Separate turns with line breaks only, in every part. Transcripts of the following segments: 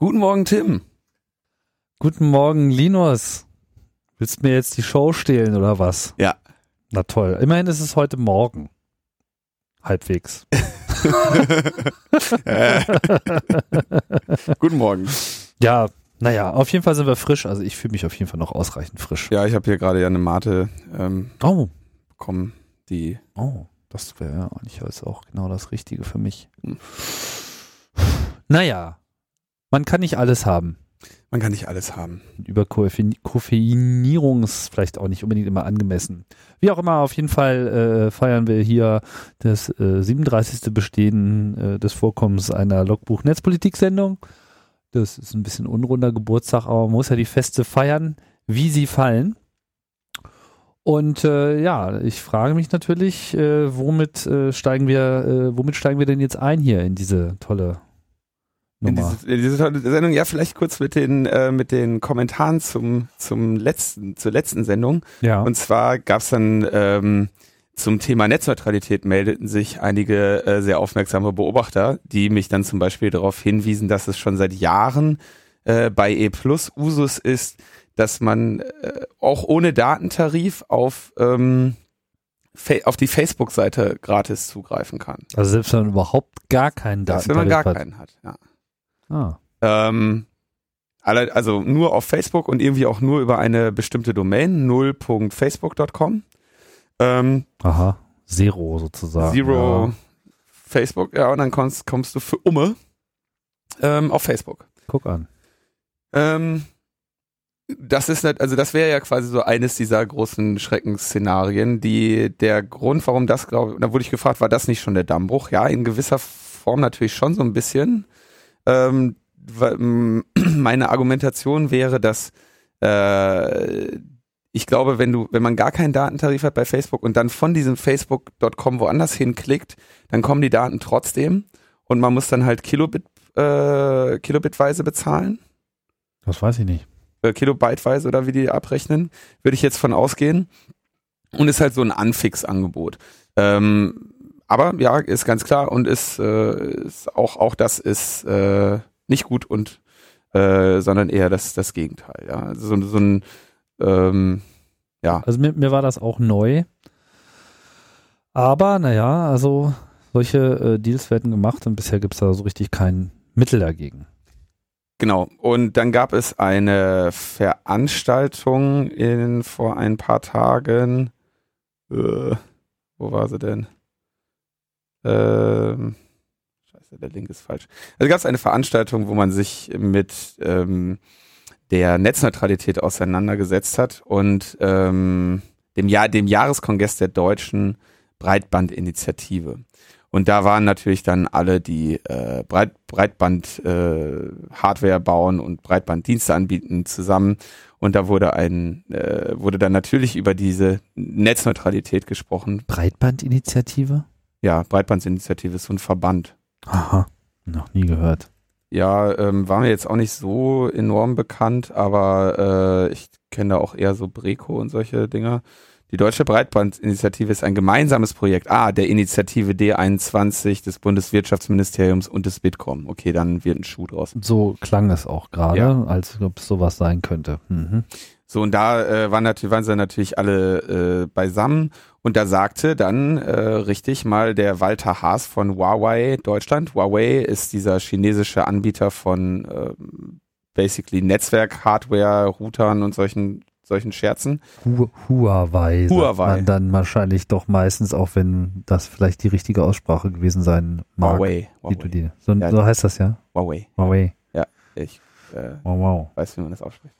Guten Morgen, Tim.
Guten Morgen, Linus. Willst du mir jetzt die Show stehlen oder was?
Ja.
Na toll. Immerhin ist es heute Morgen. Halbwegs.
Guten Morgen.
Ja, naja, auf jeden Fall sind wir frisch. Also ich fühle mich auf jeden Fall noch ausreichend frisch.
Ja, ich habe hier gerade ja eine Mate ähm,
Oh,
bekommen, die
oh, das wäre ja eigentlich auch genau das Richtige für mich.
Hm.
Naja, man kann nicht alles haben.
man kann nicht alles haben.
über Koffein Koffeinierung ist vielleicht auch nicht unbedingt immer angemessen. Wie auch immer, auf jeden Fall äh, feiern wir hier das äh, 37. Bestehen äh, des Vorkommens einer Logbuch-Netzpolitik-Sendung. Das ist ein bisschen unrunder Geburtstag, aber man muss ja die Feste feiern, wie sie fallen. Und äh, ja, ich frage mich natürlich, äh, womit äh, steigen wir, äh, womit steigen wir denn jetzt ein hier in diese tolle
In
Nummer?
diese, in diese tolle Sendung, ja, vielleicht kurz mit den, äh, mit den Kommentaren zum, zum letzten, zur letzten Sendung.
ja.
Und zwar gab es dann ähm, zum Thema Netzneutralität meldeten sich einige äh, sehr aufmerksame Beobachter, die mich dann zum Beispiel darauf hinwiesen, dass es schon seit Jahren äh, bei E Plus Usus ist, dass man äh, auch ohne Datentarif auf, ähm, auf die Facebook-Seite gratis zugreifen kann.
Also selbst wenn man überhaupt gar keinen
Das, wenn man gar
Datentarif hat.
keinen hat. Ja.
Ah.
Ähm, also nur auf Facebook und irgendwie auch nur über eine bestimmte Domain, 0.facebook.com. Ähm,
Aha, Zero sozusagen.
Zero
Ja.
Facebook, ja, und dann kommst, kommst du für Umme ähm, auf Facebook.
Guck an.
Ähm, das ist nicht, also das wäre ja quasi so eines dieser großen Schreckensszenarien, die der Grund, warum das glaube, da wurde ich gefragt, war das nicht schon der Dammbruch? Ja, in gewisser Form natürlich schon so ein bisschen. Ähm, meine Argumentation wäre, dass äh, ich glaube, wenn du, wenn man gar keinen Datentarif hat bei Facebook und dann von diesem Facebook.com woanders hinklickt, dann kommen die Daten trotzdem und man muss dann halt Kilobit, äh, Kilobitweise bezahlen
Das weiß ich nicht.
äh, Kilobyteweise oder wie die abrechnen, würde ich jetzt von ausgehen. Und ist halt so ein Anfix-Angebot. Ähm, aber ja, ist ganz klar und ist, äh, ist auch, auch das ist äh, nicht gut und äh, sondern eher das, das Gegenteil. Ja. Also so, so ein ähm, ja,
Also mir, mir war das auch neu. Aber naja, also solche äh, Deals werden gemacht und bisher gibt es da so richtig kein Mittel dagegen.
Genau. Und dann gab es eine Veranstaltung in vor ein paar Tagen. Äh, wo war sie denn? Ähm, scheiße, der Link ist falsch. Also gab es eine Veranstaltung, wo man sich mit ähm, der Netzneutralität auseinandergesetzt hat und ähm, dem, Jahr, dem Jahreskongress der deutschen Breitbandinitiative. Und da waren natürlich dann alle, die äh, Breit, Breitband äh, bauen und Breitbanddienste anbieten, zusammen. Und da wurde ein äh, wurde dann natürlich über diese Netzneutralität gesprochen.
Breitbandinitiative?
Ja, Breitbandinitiative ist so ein Verband.
Aha, noch nie gehört.
Ja, ähm, war mir jetzt auch nicht so enorm bekannt, aber äh, ich kenne da auch eher so Breco und solche Dinger. Die Deutsche Breitbandinitiative ist ein gemeinsames Projekt ah, der Initiative D21 des Bundeswirtschaftsministeriums und des Bitkom. Okay, dann wird ein Schuh draus.
So klang es auch gerade,
Ja.
als ob es sowas sein könnte. Mhm.
So, und da äh, waren, natürlich, waren sie natürlich alle äh, beisammen. Und da sagte dann äh, richtig mal der Walter Haas von Huawei Deutschland. Huawei ist dieser chinesische Anbieter von ähm, basically Netzwerk, Hardware, Routern und solchen, solchen Scherzen.
Hu Huawei.
Huawei.
Man dann wahrscheinlich doch meistens, auch wenn das vielleicht die richtige Aussprache gewesen sein mag.
Huawei.
Wie du
Huawei.
so,
Ja.
so heißt das ja?
Huawei.
Huawei.
Ich äh,
Wow, wow.
weiß, wie man das ausspricht.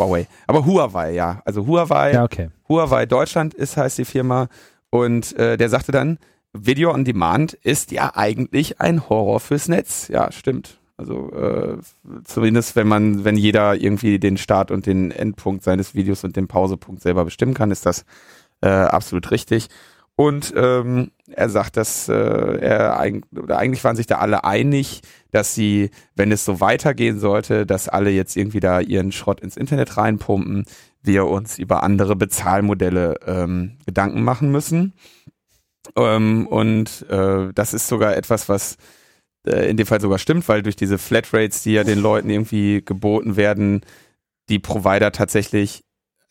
Huawei. Aber Huawei, ja. Also Huawei.
Ja, okay.
Huawei Deutschland ist, heißt die Firma. Und äh, der sagte dann, Video on Demand ist ja eigentlich ein Horror fürs Netz. Ja, stimmt. Also äh, zumindest wenn man, wenn jeder irgendwie den Start und den Endpunkt seines Videos und den Pausepunkt selber bestimmen kann, ist das äh, absolut richtig. Und ähm, er sagt, dass äh, er eigentlich, oder eigentlich waren sich da alle einig, dass sie, wenn es so weitergehen sollte, dass alle jetzt irgendwie da ihren Schrott ins Internet reinpumpen, wir uns über andere Bezahlmodelle ähm, Gedanken machen müssen. Ähm, und äh, das ist sogar etwas, was äh, in dem Fall sogar stimmt, weil durch diese Flatrates, die ja den Leuten irgendwie geboten werden, die Provider tatsächlich,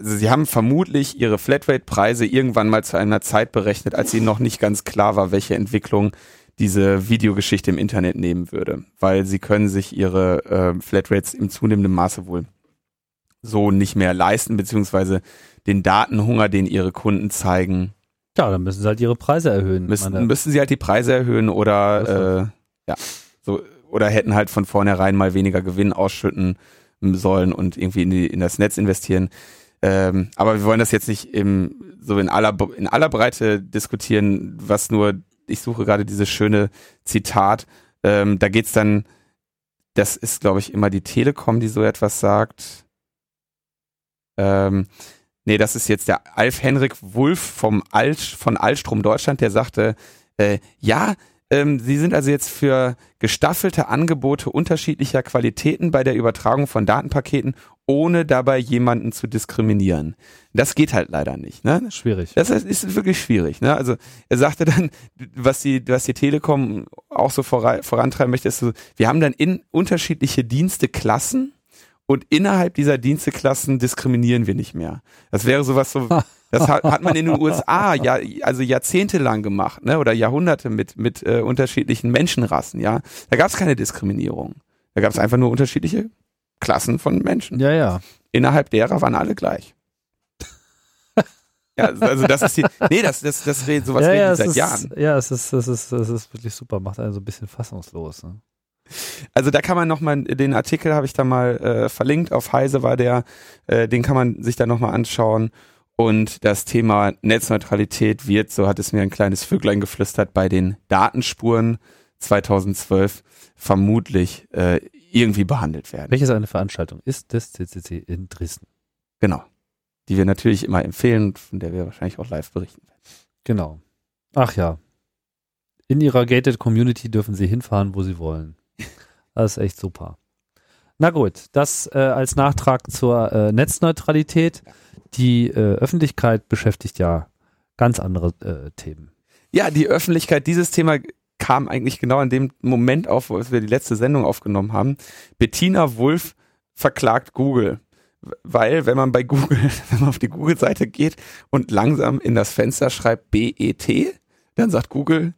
also sie haben vermutlich ihre Flatrate-Preise irgendwann mal zu einer Zeit berechnet, als ihnen noch nicht ganz klar war, welche Entwicklung diese Videogeschichte im Internet nehmen würde, weil sie können sich ihre äh, Flatrates im zunehmenden Maße wohl so nicht mehr leisten, beziehungsweise den Datenhunger, den ihre Kunden zeigen,
Ja, dann müssen sie halt ihre Preise erhöhen.
müssen,
Meine-
müssen sie halt die Preise erhöhen oder äh, ja, so oder hätten halt von vornherein mal weniger Gewinn ausschütten sollen und irgendwie in, die, in das Netz investieren. Ähm, aber wir wollen das jetzt nicht im, so in aller in aller Breite diskutieren, was nur, ich suche gerade dieses schöne Zitat. Ähm, da geht's dann, das ist, glaube ich, immer die Telekom, die so etwas sagt. Ähm, nee, das ist jetzt der Alf Henrik Wulff vom Al von Alstrom Deutschland, der sagte, äh, ja, ähm, Sie sind also jetzt für gestaffelte Angebote unterschiedlicher Qualitäten bei der Übertragung von Datenpaketen, ohne dabei jemanden zu diskriminieren. Das geht halt leider nicht. Ne?
Schwierig.
Das ist, ist wirklich schwierig. Ne? Also er sagte dann, was die, was die Telekom auch so vorra- vorantreiben möchte, ist so, wir haben dann in unterschiedliche Diensteklassen und innerhalb dieser Diensteklassen diskriminieren wir nicht mehr. Das wäre sowas so, das hat, hat man in den USA ja, also jahrzehntelang gemacht, ne? Oder Jahrhunderte mit, mit äh, unterschiedlichen Menschenrassen, ja. Da gab es keine Diskriminierung. Da gab es einfach nur unterschiedliche Klassen von Menschen.
Ja, ja.
Innerhalb derer waren alle gleich. ja, also das ist die, nee, das, das, das redet, sowas
ja, ja,
seit
ist,
Jahren.
Ja, es ist, es ist, es ist wirklich super. Macht einen so ein bisschen fassungslos. Ne?
Also da kann man nochmal, den Artikel habe ich da mal äh, verlinkt, auf Heise war der, äh, den kann man sich da nochmal anschauen. Und das Thema Netzneutralität wird, so hat es mir ein kleines Vöglein geflüstert, bei den Datenspuren 2012 vermutlich äh, irgendwie behandelt werden.
Welches eine Veranstaltung ist des CCC in Dresden?
Genau. Die wir natürlich immer empfehlen und von der wir wahrscheinlich auch live berichten werden.
Genau. Ach ja. In ihrer Gated Community dürfen sie hinfahren, wo sie wollen. Das ist echt super. Na gut, das äh, als Nachtrag zur äh, Netzneutralität. Die äh, Öffentlichkeit beschäftigt ja ganz andere äh, Themen.
Ja, die Öffentlichkeit, dieses Thema kam eigentlich genau in dem Moment auf, wo wir die letzte Sendung aufgenommen haben. Bettina Wulff verklagt Google. Weil, wenn man bei Google, wenn man auf die Google-Seite geht und langsam in das Fenster schreibt BET, dann sagt Google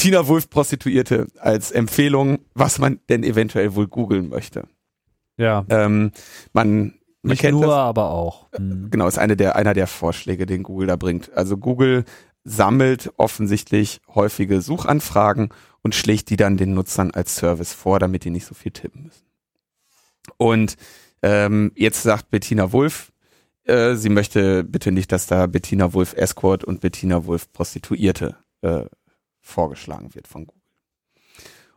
Tina Wulff Prostituierte als Empfehlung, was man denn eventuell wohl googeln möchte.
Ja.
Ähm, man, man
Nicht nur,
das.
aber auch. Mhm.
Genau, ist eine der, einer der Vorschläge, den Google da bringt. Also Google sammelt offensichtlich häufige Suchanfragen und schlägt die dann den Nutzern als Service vor, damit die nicht so viel tippen müssen. Und ähm, jetzt sagt Bettina Wulff, äh, sie möchte bitte nicht, dass da Bettina Wulff Escort und Bettina Wulff Prostituierte äh, vorgeschlagen wird von Google.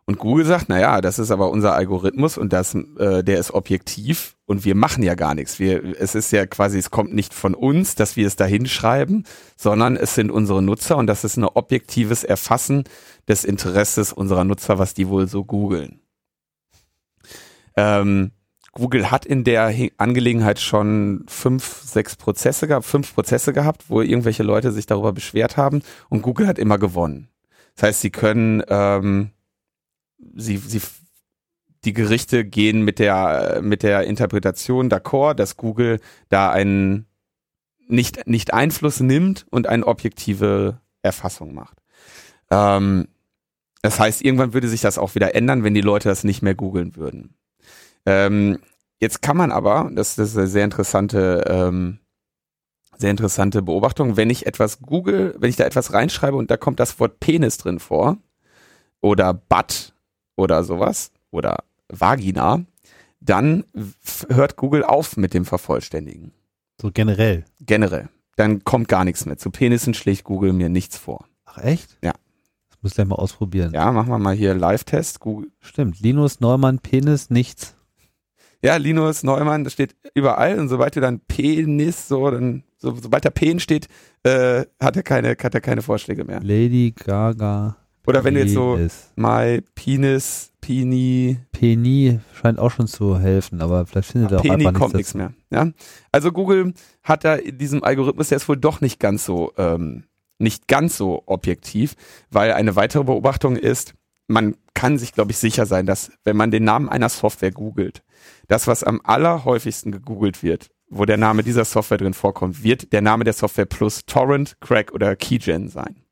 Und Google sagt, na ja, das ist aber unser Algorithmus und das, äh, der ist objektiv und wir machen ja gar nichts. Wir, es ist ja quasi, es kommt nicht von uns, dass wir es da hinschreiben, sondern es sind unsere Nutzer und das ist ein objektives Erfassen des Interesses unserer Nutzer, was die wohl so googeln. Ähm, Google hat in der He- Angelegenheit schon fünf, sechs Prozesse gehabt, fünf Prozesse gehabt, wo irgendwelche Leute sich darüber beschwert haben und Google hat immer gewonnen. Das heißt, sie können, ähm, sie, sie, die Gerichte gehen mit der, mit der Interpretation d'accord, dass Google da einen nicht, nicht Einfluss nimmt und eine objektive Erfassung macht. Ähm, das heißt, irgendwann würde sich das auch wieder ändern, wenn die Leute das nicht mehr googeln würden. Ähm, jetzt kann man aber, das, das ist eine sehr interessante, ähm, sehr interessante Beobachtung, wenn ich etwas google, wenn ich da etwas reinschreibe und da kommt das Wort Penis drin vor oder Butt oder sowas oder Vagina, dann hört Google auf mit dem Vervollständigen.
So generell.
Generell. Dann kommt gar nichts mehr. Zu Penissen schlägt Google mir nichts vor.
Ach echt?
Ja.
Das muss ich gleich mal ausprobieren.
Ja, machen wir mal hier Live-Test.
Stimmt. Linus Neumann, Penis, nichts.
Ja, Linus Neumann, das steht überall und sobald du dann Penis so, dann, so, sobald da Pen steht, äh, hat er keine, hat er keine Vorschläge mehr.
Lady Gaga.
Oder wenn du jetzt so. My Penis, Pini,
Penny scheint auch schon zu helfen, aber vielleicht findet er auch
Penny
einfach
kommt
nichts
mehr. Ja? Also Google hat da in diesem Algorithmus, der ist wohl doch nicht ganz so, ähm, nicht ganz so objektiv, weil eine weitere Beobachtung ist, man kann sich, glaube ich, sicher sein, dass wenn man den Namen einer Software googelt, das, was am allerhäufigsten gegoogelt wird, wo der Name dieser Software drin vorkommt, wird der Name der Software plus Torrent, Crack oder Keygen sein.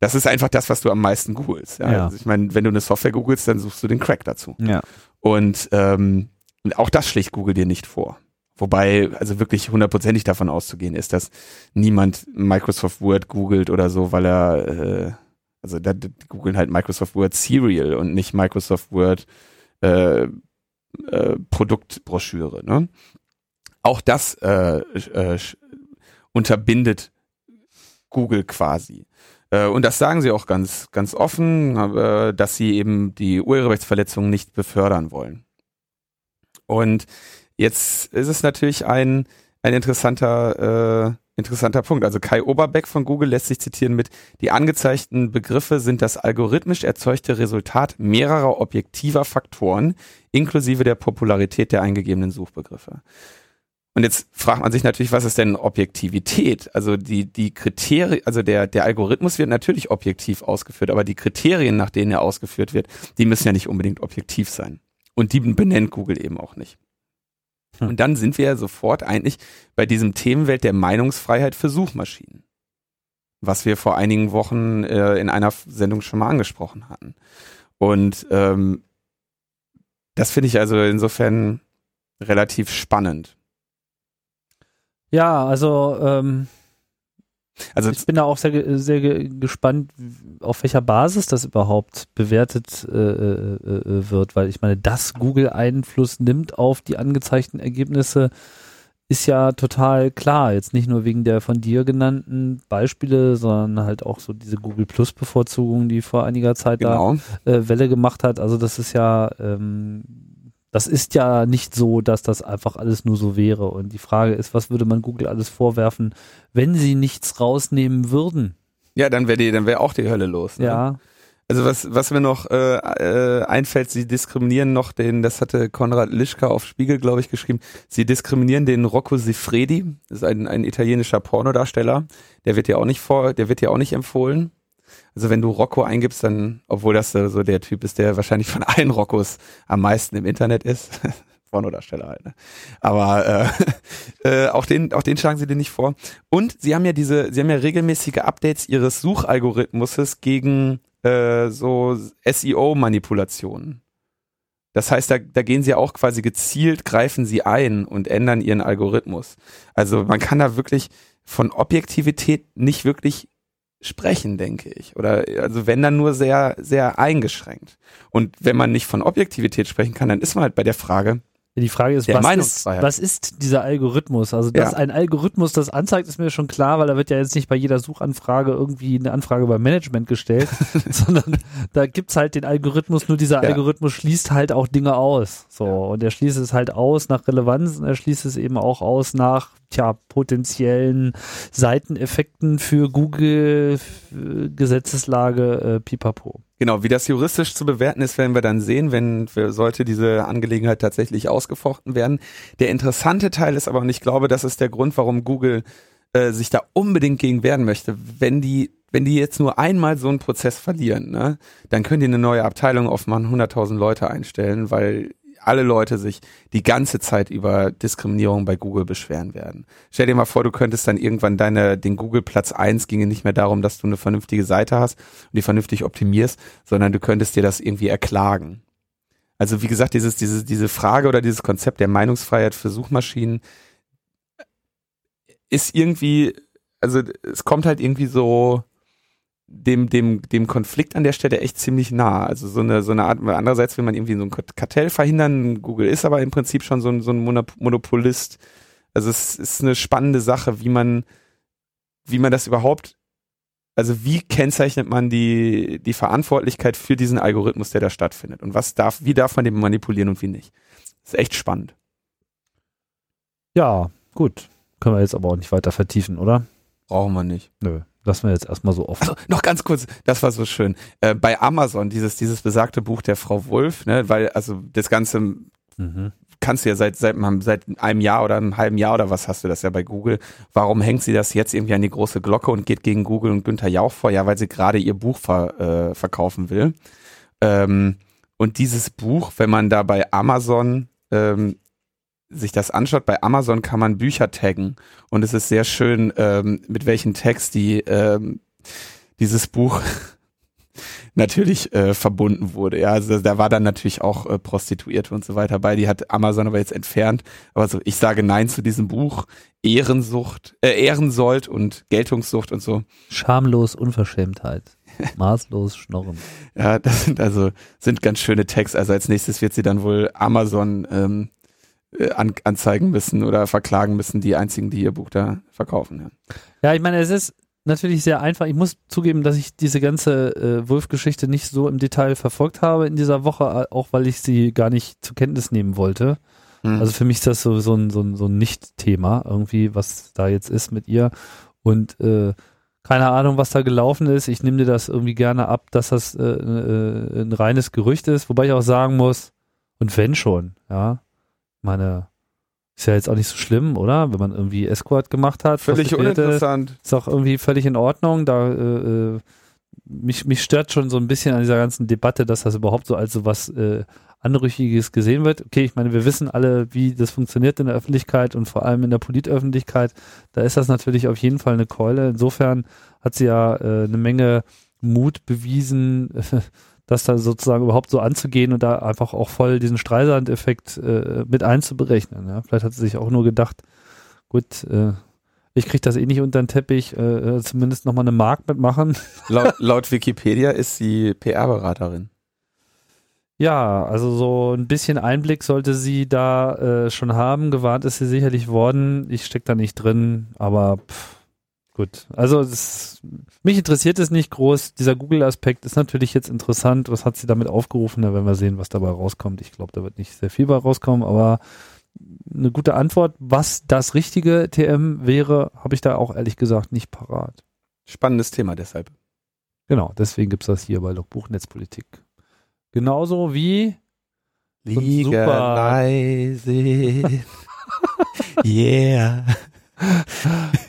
Das ist einfach das, was du am meisten googelst. Ja?
Ja.
Also ich meine, wenn du eine Software googelst, dann suchst du den Crack dazu.
Ja.
Und, ähm, und auch das schlägt Google dir nicht vor. Wobei, also wirklich hundertprozentig davon auszugehen ist, dass niemand Microsoft Word googelt oder so, weil er, äh, also da googeln halt Microsoft Word Serial und nicht Microsoft Word äh, äh, Produktbroschüre. Ne? Auch das äh, äh, unterbindet Google quasi. Äh, und das sagen sie auch ganz, ganz offen, äh, dass sie eben die Urheberrechtsverletzungen nicht befördern wollen. Und jetzt ist es natürlich ein, ein interessanter, äh, interessanter Punkt. Also Kai Oberbeck von Google lässt sich zitieren mit, die angezeigten Begriffe sind das algorithmisch erzeugte Resultat mehrerer objektiver Faktoren, inklusive der Popularität der eingegebenen Suchbegriffe. Und jetzt fragt man sich natürlich, was ist denn Objektivität? Also die, die Kriterien, also der, der Algorithmus wird natürlich objektiv ausgeführt, aber die Kriterien, nach denen er ausgeführt wird, die müssen ja nicht unbedingt objektiv sein. Und die benennt Google eben auch nicht.
Hm.
Und dann sind wir ja sofort eigentlich bei diesem Themenwelt der Meinungsfreiheit für Suchmaschinen. Was wir vor einigen Wochen äh, in einer Sendung schon mal angesprochen hatten. Und ähm, das finde ich also insofern relativ spannend.
Ja, also ähm,
Also
ich bin da auch sehr, sehr ge- gespannt, auf welcher Basis das überhaupt bewertet äh, äh, äh, wird, weil ich meine, dass Google Einfluss nimmt auf die angezeigten Ergebnisse, ist ja total klar. Jetzt nicht nur wegen der von dir genannten Beispiele, sondern halt auch so diese Google Plus Bevorzugung, die vor einiger Zeit
genau.
da äh, Welle gemacht hat. Also das ist ja, ähm, das ist ja nicht so, dass das einfach alles nur so wäre. Und die Frage ist, was würde man Google alles vorwerfen, wenn sie nichts rausnehmen würden?
Ja, dann wäre dann wäre auch die Hölle los. Ne?
Ja,
Also was, was mir noch äh, äh, einfällt, sie diskriminieren noch den, das hatte Konrad Lischka auf Spiegel, glaube ich, geschrieben, sie diskriminieren den Rocco Siffredi, das ist ein, ein italienischer Pornodarsteller, der wird ja auch nicht vor, der wird ja auch nicht empfohlen. Also wenn du Rocco eingibst, dann, obwohl das so der Typ ist, der wahrscheinlich von allen Roccos am meisten im Internet ist. Pornodarsteller halt, ne? Aber äh, äh, auch den, auch den schlagen sie dir nicht vor. Und sie haben ja diese, sie haben ja regelmäßige Updates ihres Suchalgorithmuses gegen äh, so SEO-Manipulationen. Das heißt, da, da gehen sie auch quasi gezielt, greifen sie ein und ändern ihren Algorithmus. Also man kann da wirklich von Objektivität nicht wirklich sprechen, denke ich. Oder also wenn dann nur sehr, sehr eingeschränkt. Und wenn man nicht von Objektivität sprechen kann, dann ist man halt bei der Frage,
die Frage ist, was ist, was ist dieser Algorithmus? Also, dass
Ja.
ein Algorithmus das anzeigt, ist mir schon klar, weil da wird ja jetzt nicht bei jeder Suchanfrage irgendwie eine Anfrage beim Management gestellt, sondern da gibt's halt den Algorithmus, nur dieser
Ja.
Algorithmus schließt halt auch Dinge aus. So, und er schließt es halt aus nach Relevanz und er schließt es eben auch aus nach, tja, potenziellen Seiteneffekten für Google, für Gesetzeslage, äh, pipapo.
Genau, wie das juristisch zu bewerten ist, werden wir dann sehen, wenn sollte diese Angelegenheit tatsächlich ausgefochten werden. Der interessante Teil ist aber, und ich glaube, das ist der Grund, warum Google äh, sich da unbedingt gegen wehren möchte, wenn die wenn die jetzt nur einmal so einen Prozess verlieren, ne, dann können die eine neue Abteilung aufmachen, 100.000 Leute einstellen, weil alle Leute sich die ganze Zeit über Diskriminierung bei Google beschweren werden. Stell dir mal vor, du könntest dann irgendwann deine, den Google Platz eins ginge nicht mehr darum, dass du eine vernünftige Seite hast und die vernünftig optimierst, sondern du könntest dir das irgendwie erklagen. Also wie gesagt, dieses, diese, diese Frage oder dieses Konzept der Meinungsfreiheit für Suchmaschinen ist irgendwie, also es kommt halt irgendwie so dem, dem, dem Konflikt an der Stelle echt ziemlich nah. Also so eine, so eine Art, andererseits will man irgendwie so ein Kartell verhindern. Google ist aber im Prinzip schon so ein, so ein Monop- Monopolist. Also es ist eine spannende Sache, wie man, wie man das überhaupt, also wie kennzeichnet man die, die Verantwortlichkeit für diesen Algorithmus, der da stattfindet? Und was darf, wie darf man den manipulieren und wie nicht? Das ist echt spannend.
Ja, gut. Können wir jetzt aber auch nicht weiter vertiefen, oder?
Brauchen wir nicht.
Nö. Lassen wir jetzt erstmal so offen.
Also noch ganz kurz, das war so schön. Äh, bei Amazon, dieses, dieses besagte Buch der Frau Wolf, ne, weil also das Ganze
Mhm.
kannst du ja seit, seit, seit einem Jahr oder einem halben Jahr oder was hast du das ja bei Google. Warum hängt sie das jetzt irgendwie an die große Glocke und geht gegen Google und Günther Jauch vor? Ja, weil sie gerade ihr Buch ver, äh, verkaufen will. Ähm, und dieses Buch, wenn man da bei Amazon ähm, sich das anschaut, bei Amazon kann man Bücher taggen und es ist sehr schön, ähm, mit welchen Tags die ähm, dieses Buch natürlich äh, verbunden wurde. Ja, also da war dann natürlich auch äh, Prostituierte und so weiter bei. Die hat Amazon aber jetzt entfernt. Aber so, ich sage Nein zu diesem Buch. Ehrensucht, äh, Ehrensold und Geltungssucht und so.
Schamlos Unverschämtheit. Maßlos Schnorren.
ja, das sind also sind ganz schöne Tags. Also als nächstes wird sie dann wohl Amazon ähm, äh, an, anzeigen müssen oder verklagen müssen, die einzigen, die ihr Buch da verkaufen. Ja,
ja ich meine, es ist natürlich sehr einfach. Ich muss zugeben, dass ich diese ganze äh, Wolf-Geschichte nicht so im Detail verfolgt habe in dieser Woche, auch weil ich sie gar nicht zur Kenntnis nehmen wollte. Hm. Also für mich ist das so, so ein, so ein, so ein Nicht-Thema irgendwie, was da jetzt ist mit ihr. Und äh, keine Ahnung, was da gelaufen ist. Ich nehme dir das irgendwie gerne ab, dass das äh, äh, ein reines Gerücht ist, wobei ich auch sagen muss, und wenn schon, ja, meine, ist ja jetzt auch nicht so schlimm, oder? Wenn man irgendwie Escort gemacht hat.
Völlig uninteressant.
Ist auch irgendwie völlig in Ordnung. Da äh, äh, mich, mich stört schon so ein bisschen an dieser ganzen Debatte, dass das überhaupt so als so was äh, Anrüchiges gesehen wird. Okay, ich meine, wir wissen alle, wie das funktioniert in der Öffentlichkeit und vor allem in der Politöffentlichkeit. Da ist das natürlich auf jeden Fall eine Keule. Insofern hat sie ja äh, eine Menge Mut bewiesen, das da sozusagen überhaupt so anzugehen und da einfach auch voll diesen Streisand-Effekt äh, mit einzuberechnen. Ja? Vielleicht hat sie sich auch nur gedacht, gut, äh, ich kriege das eh nicht unter den Teppich, äh, äh zumindest nochmal eine Mark mitmachen.
Laut, laut Wikipedia ist sie PR-Beraterin.
Ja, also so ein bisschen Einblick sollte sie da äh, schon haben. Gewarnt ist sie sicherlich worden. Ich stecke da nicht drin, aber pff, gut. Also das, mich interessiert es nicht groß. Dieser Google-Aspekt ist natürlich jetzt interessant. Was hat sie damit aufgerufen? Da werden wir sehen, was dabei rauskommt. Ich glaube, da wird nicht sehr viel bei rauskommen, aber eine gute Antwort, was das richtige TM wäre, habe ich da auch ehrlich gesagt nicht parat.
Spannendes Thema deshalb.
Genau, deswegen gibt es das hier bei Logbuch Netzpolitik. Genauso wie
Legalize. yeah.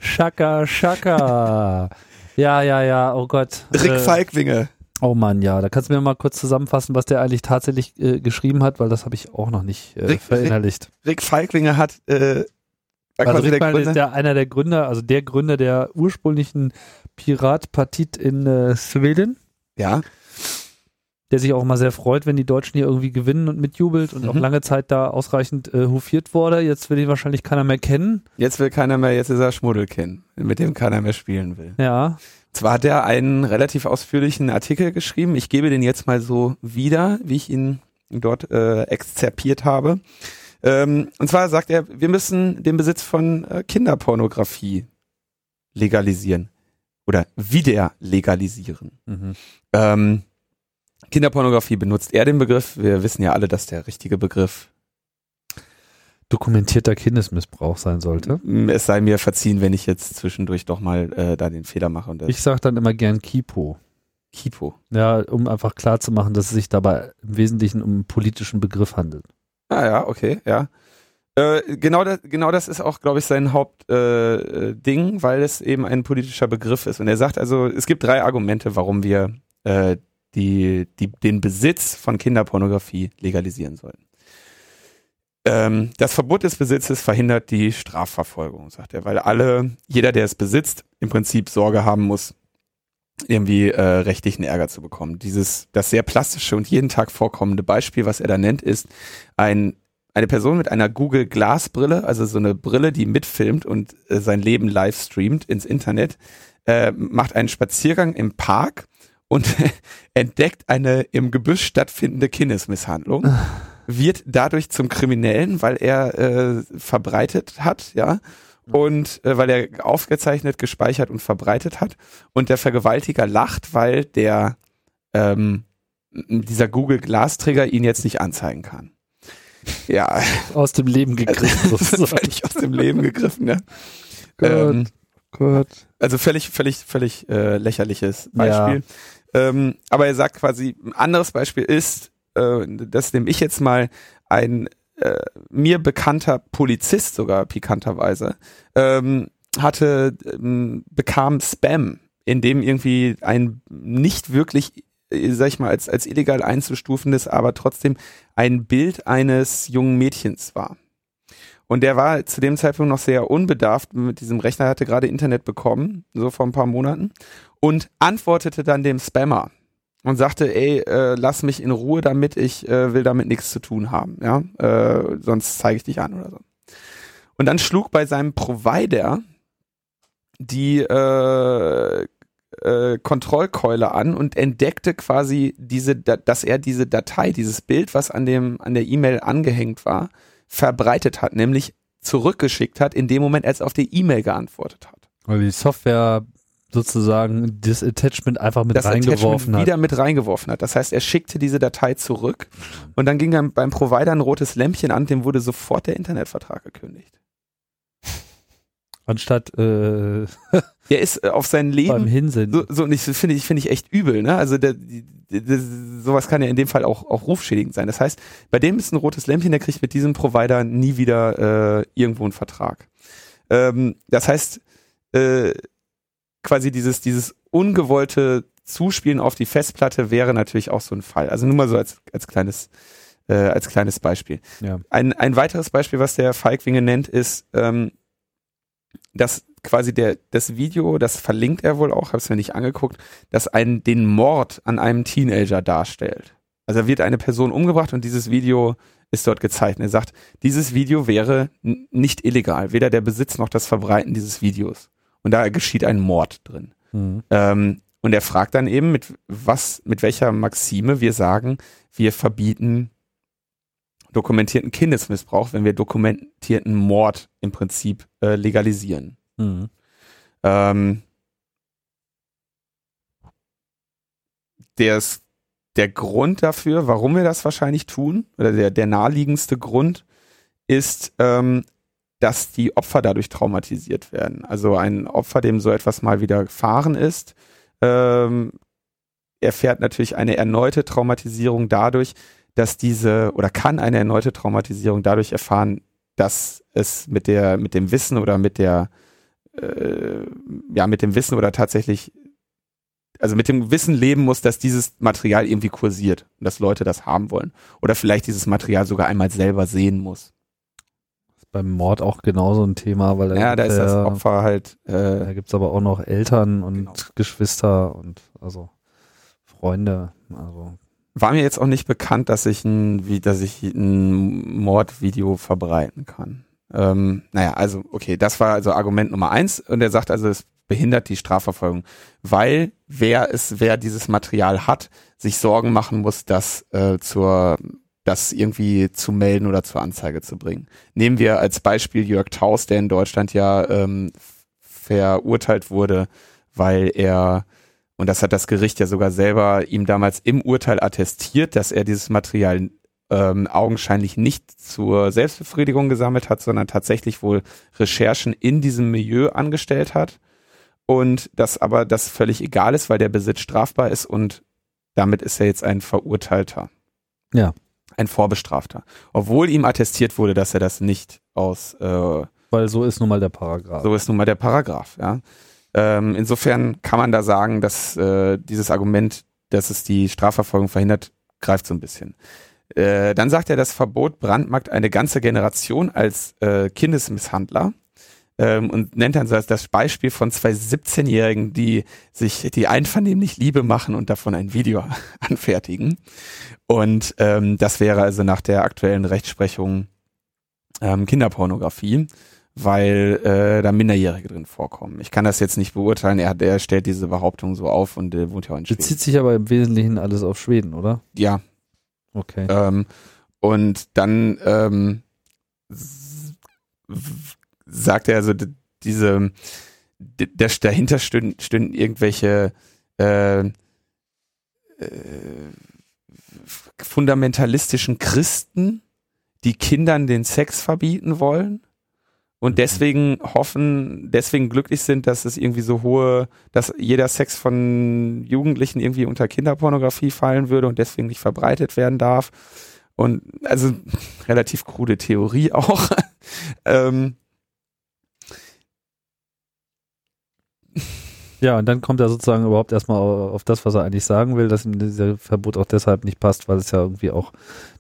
Schaka, Schaka. Ja, ja, ja, oh Gott.
Rick äh, Falkwinge.
Oh Mann, ja, da kannst du mir mal kurz zusammenfassen, was der eigentlich tatsächlich äh, geschrieben hat, weil das habe ich auch noch nicht äh, Rick, verinnerlicht.
Rick, Rick Falkwinger hat äh,
also Rick der ist der, einer der Gründer, also der Gründer der ursprünglichen Piratpartit in äh, Schweden.
Ja
der sich auch mal sehr freut, wenn die Deutschen hier irgendwie gewinnen und mitjubelt und mhm. auch lange Zeit da ausreichend äh, hofiert wurde. Jetzt will ihn wahrscheinlich keiner mehr kennen.
Jetzt will keiner mehr, jetzt ist er Schmuddelkin, mit dem keiner mehr spielen will.
Ja.
Zwar hat er einen relativ ausführlichen Artikel geschrieben. Ich gebe den jetzt mal so wieder, wie ich ihn dort äh, exzerpiert habe. Ähm, und zwar sagt er, wir müssen den Besitz von äh, Kinderpornografie legalisieren oder wieder legalisieren. Mhm. Ähm, Kinderpornografie benutzt er den Begriff. Wir wissen ja alle, dass der richtige Begriff
dokumentierter Kindesmissbrauch sein sollte.
Es sei mir verziehen, wenn ich jetzt zwischendurch doch mal äh, da den Fehler mache. Und
ich sage dann immer gern Kipo.
Kipo.
Ja, um einfach klar zu machen, dass es sich dabei im Wesentlichen um einen politischen Begriff handelt.
Ah ja, okay, ja. Äh, genau, das, genau das ist auch, glaube ich, sein Hauptding, äh, weil es eben ein politischer Begriff ist. Und er sagt also, es gibt drei Argumente, warum wir äh, die, die den Besitz von Kinderpornografie legalisieren sollten. Ähm, das Verbot des Besitzes verhindert die Strafverfolgung, sagt er, weil alle, jeder, der es besitzt, im Prinzip Sorge haben muss, irgendwie äh, rechtlichen Ärger zu bekommen. Dieses, das sehr plastische und jeden Tag vorkommende Beispiel, was er da nennt, ist ein eine Person mit einer Google Glass Brille, also so eine Brille, die mitfilmt und äh, sein Leben live streamt ins Internet, äh, macht einen Spaziergang im Park und entdeckt eine im Gebüsch stattfindende Kindesmisshandlung, wird dadurch zum Kriminellen, weil er äh, verbreitet hat, ja, und äh, weil er aufgezeichnet, gespeichert und verbreitet hat. Und der Vergewaltiger lacht, weil der ähm, dieser Google Glasträger ihn jetzt nicht anzeigen kann. Ja.
Aus dem Leben gegriffen.
Also, völlig aus dem Leben gegriffen, ja.
Gut, ähm, gut.
Also völlig, völlig, völlig äh, lächerliches Beispiel. Ja. Ähm, aber er sagt quasi, ein anderes Beispiel ist, äh, das nehme ich jetzt mal, ein äh, mir bekannter Polizist sogar pikanterweise, ähm, hatte, ähm, bekam Spam, in dem irgendwie ein nicht wirklich äh, sag ich mal, als, als illegal einzustufendes, aber trotzdem ein Bild eines jungen Mädchens war. Und der war zu dem Zeitpunkt noch sehr unbedarft mit diesem Rechner, hatte gerade Internet bekommen, so vor ein paar Monaten, und antwortete dann dem Spammer und sagte, ey, äh, lass mich in Ruhe damit, ich äh, will damit nichts zu tun haben, ja, äh, sonst zeige ich dich an oder so. Und dann schlug bei seinem Provider die äh, äh, Kontrollkeule an und entdeckte quasi diese, dass er diese Datei, dieses Bild, was an dem an der E-Mail angehängt war, verbreitet hat, nämlich zurückgeschickt hat in dem Moment, als er auf die E-Mail geantwortet hat.
Weil die Software sozusagen das Attachment einfach mit
das
reingeworfen
Attachment
hat.
wieder mit reingeworfen hat. Das heißt, er schickte diese Datei zurück und dann ging dann beim Provider ein rotes Lämpchen an, dem wurde sofort der Internetvertrag gekündigt.
Anstatt äh,
Der ist äh, auf sein
beim
Leben
Hinsehen.
so, so und ich finde ich finde ich echt übel, ne? Also der, das, sowas kann ja in dem Fall auch auch rufschädigend sein. Das heißt, bei dem ist ein rotes Lämpchen, der kriegt mit diesem Provider nie wieder äh, irgendwo einen Vertrag. Ähm, das heißt, äh, quasi dieses dieses ungewollte Zuspielen auf die Festplatte wäre natürlich auch so ein Fall. Also nur mal so als als kleines äh, als kleines Beispiel.
Ja.
Ein ein weiteres Beispiel, was der Falkwinge nennt, ist ähm, dass quasi der das Video, das verlinkt er wohl auch, habe es mir nicht angeguckt, dass einen den Mord an einem Teenager darstellt. Also wird eine Person umgebracht und dieses Video ist dort gezeigt. Und er sagt, dieses Video wäre nicht illegal, weder der Besitz noch das Verbreiten dieses Videos. Und da geschieht ein Mord drin.
Mhm.
Ähm, und er fragt dann eben, mit was, mit welcher Maxime wir sagen, wir verbieten dokumentierten Kindesmissbrauch, wenn wir dokumentierten Mord im Prinzip äh, legalisieren.
Mhm.
Ähm, der, ist- der Grund dafür, warum wir das wahrscheinlich tun, oder der, der naheliegendste Grund, ist, ähm, dass die Opfer dadurch traumatisiert werden. Also ein Opfer, dem so etwas mal wieder gefahren ist, ähm, erfährt natürlich eine erneute Traumatisierung dadurch, dass diese oder kann eine erneute Traumatisierung dadurch erfahren, dass es mit der mit dem Wissen oder mit der äh, ja mit dem Wissen oder tatsächlich also mit dem Wissen leben muss, dass dieses Material irgendwie kursiert und dass Leute das haben wollen oder vielleicht dieses Material sogar einmal selber sehen muss.
Beim Mord auch genauso ein Thema, weil
Ja, da ist das Opfer halt äh,
Da gibt's aber auch noch Eltern und
Genau.
Geschwister und also Freunde. Also
war mir jetzt auch nicht bekannt, dass ich ein, wie, dass ich ein Mordvideo verbreiten kann. Ähm, naja, also, okay, das war also Argument Nummer eins. Und er sagt also, es behindert die Strafverfolgung, weil wer es, wer dieses Material hat, sich Sorgen machen muss, das äh, zur, das irgendwie zu melden oder zur Anzeige zu bringen. Nehmen wir als Beispiel Jörg Taus, der in Deutschland ja ähm, verurteilt wurde, weil er und das hat das Gericht ja sogar selber ihm damals im Urteil attestiert, dass er dieses Material ähm, augenscheinlich nicht zur Selbstbefriedigung gesammelt hat, sondern tatsächlich wohl Recherchen in diesem Milieu angestellt hat. Und dass aber das völlig egal ist, weil der Besitz strafbar ist und damit ist er jetzt ein Verurteilter.
Ja.
Ein Vorbestrafter. Obwohl ihm attestiert wurde, dass er das nicht aus äh,
weil so ist nun mal der Paragraph.
so ist nun mal der Paragraph, ja. Ähm, insofern kann man da sagen, dass äh, dieses Argument, dass es die Strafverfolgung verhindert, greift so ein bisschen. Äh, dann sagt er, das Verbot brandmarkt eine ganze Generation als äh, Kindesmisshandler ähm, und nennt dann so als das Beispiel von zwei 17-Jährigen, die sich die einvernehmlich Liebe machen und davon ein Video anfertigen. Und ähm, das wäre also nach der aktuellen Rechtsprechung ähm, Kinderpornografie weil äh, da Minderjährige drin vorkommen. Ich kann das jetzt nicht beurteilen. Er, hat, er stellt diese Behauptung so auf und äh, wohnt ja auch in Schweden.
Bezieht sich aber im Wesentlichen alles auf Schweden, oder?
Ja.
Okay.
Ähm, und dann ähm, s- w- sagt er also diese d- das, dahinter stünden, stünden irgendwelche äh, äh, fundamentalistischen Christen, die Kindern den Sex verbieten wollen und
Mhm.
deswegen hoffen, deswegen glücklich sind, dass es irgendwie so hohe, dass jeder Sex von Jugendlichen irgendwie unter Kinderpornografie fallen würde und deswegen nicht verbreitet werden darf. Und also relativ krude Theorie auch. ähm,
Ja, und dann kommt er sozusagen überhaupt erstmal auf das, was er eigentlich sagen will, dass ihm dieser Verbot auch deshalb nicht passt, weil es ja irgendwie auch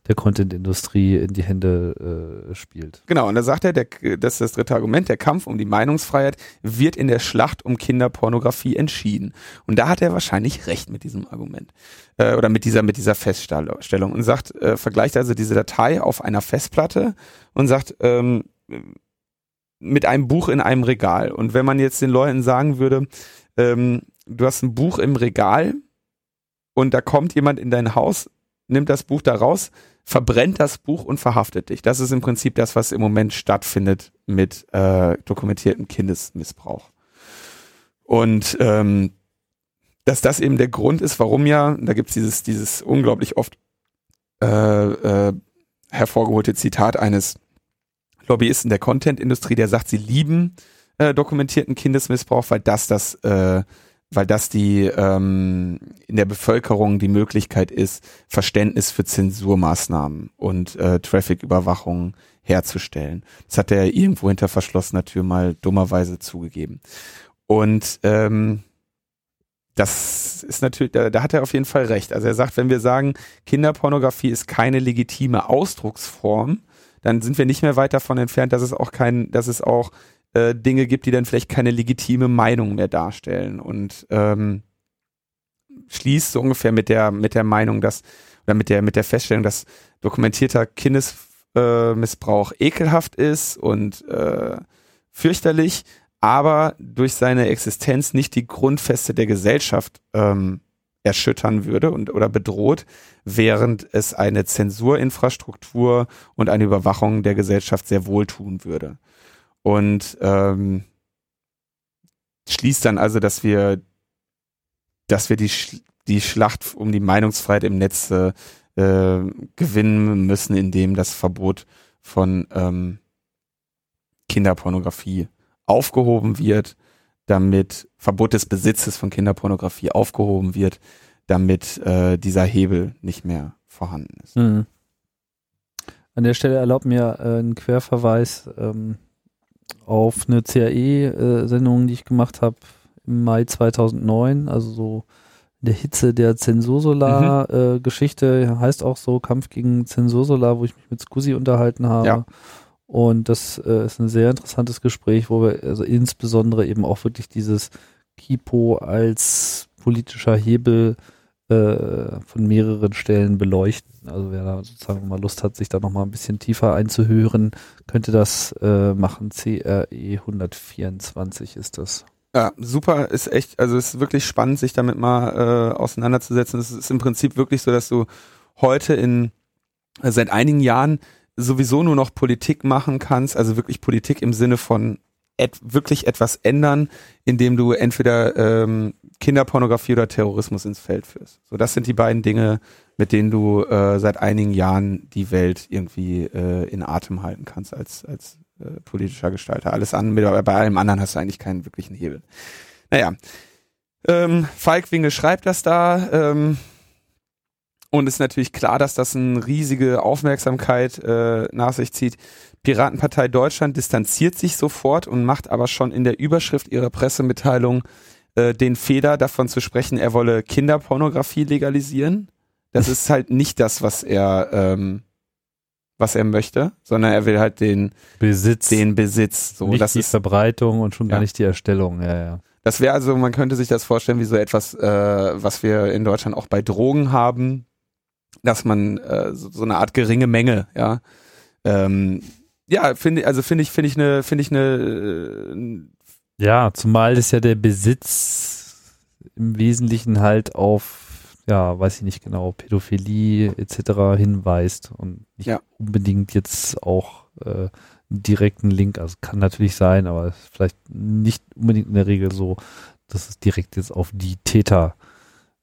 der Content-Industrie in die Hände äh, spielt.
Genau, und da sagt er, der, das ist das dritte Argument, der Kampf um die Meinungsfreiheit wird in der Schlacht um Kinderpornografie entschieden. Und da hat er wahrscheinlich recht mit diesem Argument. Äh, oder mit dieser, mit dieser Feststellung und sagt, äh, vergleicht also diese Datei auf einer Festplatte und sagt, ähm, mit einem Buch in einem Regal. Und wenn man jetzt den Leuten sagen würde, ähm, du hast ein Buch im Regal und da kommt jemand in dein Haus, nimmt das Buch da raus, verbrennt das Buch und verhaftet dich. Das ist im Prinzip das, was im Moment stattfindet mit äh, dokumentiertem Kindesmissbrauch. Und ähm, dass das eben der Grund ist, warum ja, da gibt's dieses, dieses unglaublich oft äh, äh, hervorgeholte Zitat eines Lobbyisten der Content-Industrie, der sagt, sie lieben äh, dokumentierten Kindesmissbrauch, weil das das, äh, weil das die ähm, in der Bevölkerung die Möglichkeit ist, Verständnis für Zensurmaßnahmen und äh, Traffic-Überwachung herzustellen. Das hat er irgendwo hinter verschlossener Tür mal dummerweise zugegeben. Und ähm, das ist natürlich, da, da hat er auf jeden Fall recht. Also er sagt, wenn wir sagen, Kinderpornografie ist keine legitime Ausdrucksform, dann sind wir nicht mehr weit davon entfernt, dass es auch kein, dass es auch äh, Dinge gibt, die dann vielleicht keine legitime Meinung mehr darstellen. Und ähm, schließt so ungefähr mit der mit der Meinung, dass oder mit der mit der Feststellung, dass dokumentierter Kindesmissbrauch äh, ekelhaft ist und äh, fürchterlich, aber durch seine Existenz nicht die Grundfeste der Gesellschaft ähm, erschüttern würde und oder bedroht, während es eine Zensurinfrastruktur und eine Überwachung der Gesellschaft sehr wohl tun würde. Und ähm, schließt dann also, dass wir, dass wir die, die Schlacht um die Meinungsfreiheit im Netz äh, gewinnen müssen, indem das Verbot von ähm, Kinderpornografie aufgehoben wird damit Verbot des Besitzes von Kinderpornografie aufgehoben wird, damit äh, dieser Hebel nicht mehr vorhanden ist. Mhm.
An der Stelle erlaubt mir äh, einen Querverweis ähm, auf eine CAE-Sendung, äh, die ich gemacht habe im Mai 2009, also so in der Hitze der Zensursolar-Geschichte, mhm. äh, heißt auch so Kampf gegen Zensursolar, wo ich mich mit Scusi unterhalten habe. Ja. Und das äh, ist ein sehr interessantes Gespräch, wo wir also insbesondere eben auch wirklich dieses Kipo als politischer Hebel äh, von mehreren Stellen beleuchten. Also wer da sozusagen mal Lust hat, sich da nochmal ein bisschen tiefer einzuhören, könnte das äh, machen. CRE 124 ist das.
Ja, super, ist echt, also ist wirklich spannend, sich damit mal äh, auseinanderzusetzen. Es ist im Prinzip wirklich so, dass du heute in seit einigen Jahren sowieso nur noch Politik machen kannst, also wirklich Politik im Sinne von et wirklich etwas ändern, indem du entweder ähm, Kinderpornografie oder Terrorismus ins Feld führst. So, das sind die beiden Dinge, mit denen du äh, seit einigen Jahren die Welt irgendwie äh, in Atem halten kannst als als äh, politischer Gestalter. Alles an, bei allem anderen hast du eigentlich keinen wirklichen Hebel. Naja, ähm, Falk Winge schreibt das da. Ähm, und ist natürlich klar, dass das eine riesige Aufmerksamkeit äh, nach sich zieht. Piratenpartei Deutschland distanziert sich sofort und macht aber schon in der Überschrift ihrer Pressemitteilung äh, den Fehler davon zu sprechen, er wolle Kinderpornografie legalisieren. Das ist halt nicht das, was er ähm, was er möchte, sondern er will halt den
Besitz,
den Besitz.
So, nicht das die ist, Verbreitung und schon ja. gar nicht die Erstellung. Ja, ja.
Das wäre also, man könnte sich das vorstellen wie so etwas, äh, was wir in Deutschland auch bei Drogen haben, dass man äh, so, so eine Art geringe Menge, ja. Ähm, ja, finde also finde ich finde ich eine finde ich eine
äh, ja, zumal ist ja der Besitz im Wesentlichen halt auf ja, weiß ich nicht genau, Pädophilie etc. hinweist und nicht ja. unbedingt jetzt auch äh, direkten Link, also kann natürlich sein, aber vielleicht nicht unbedingt in der Regel so, dass es direkt jetzt auf die Täter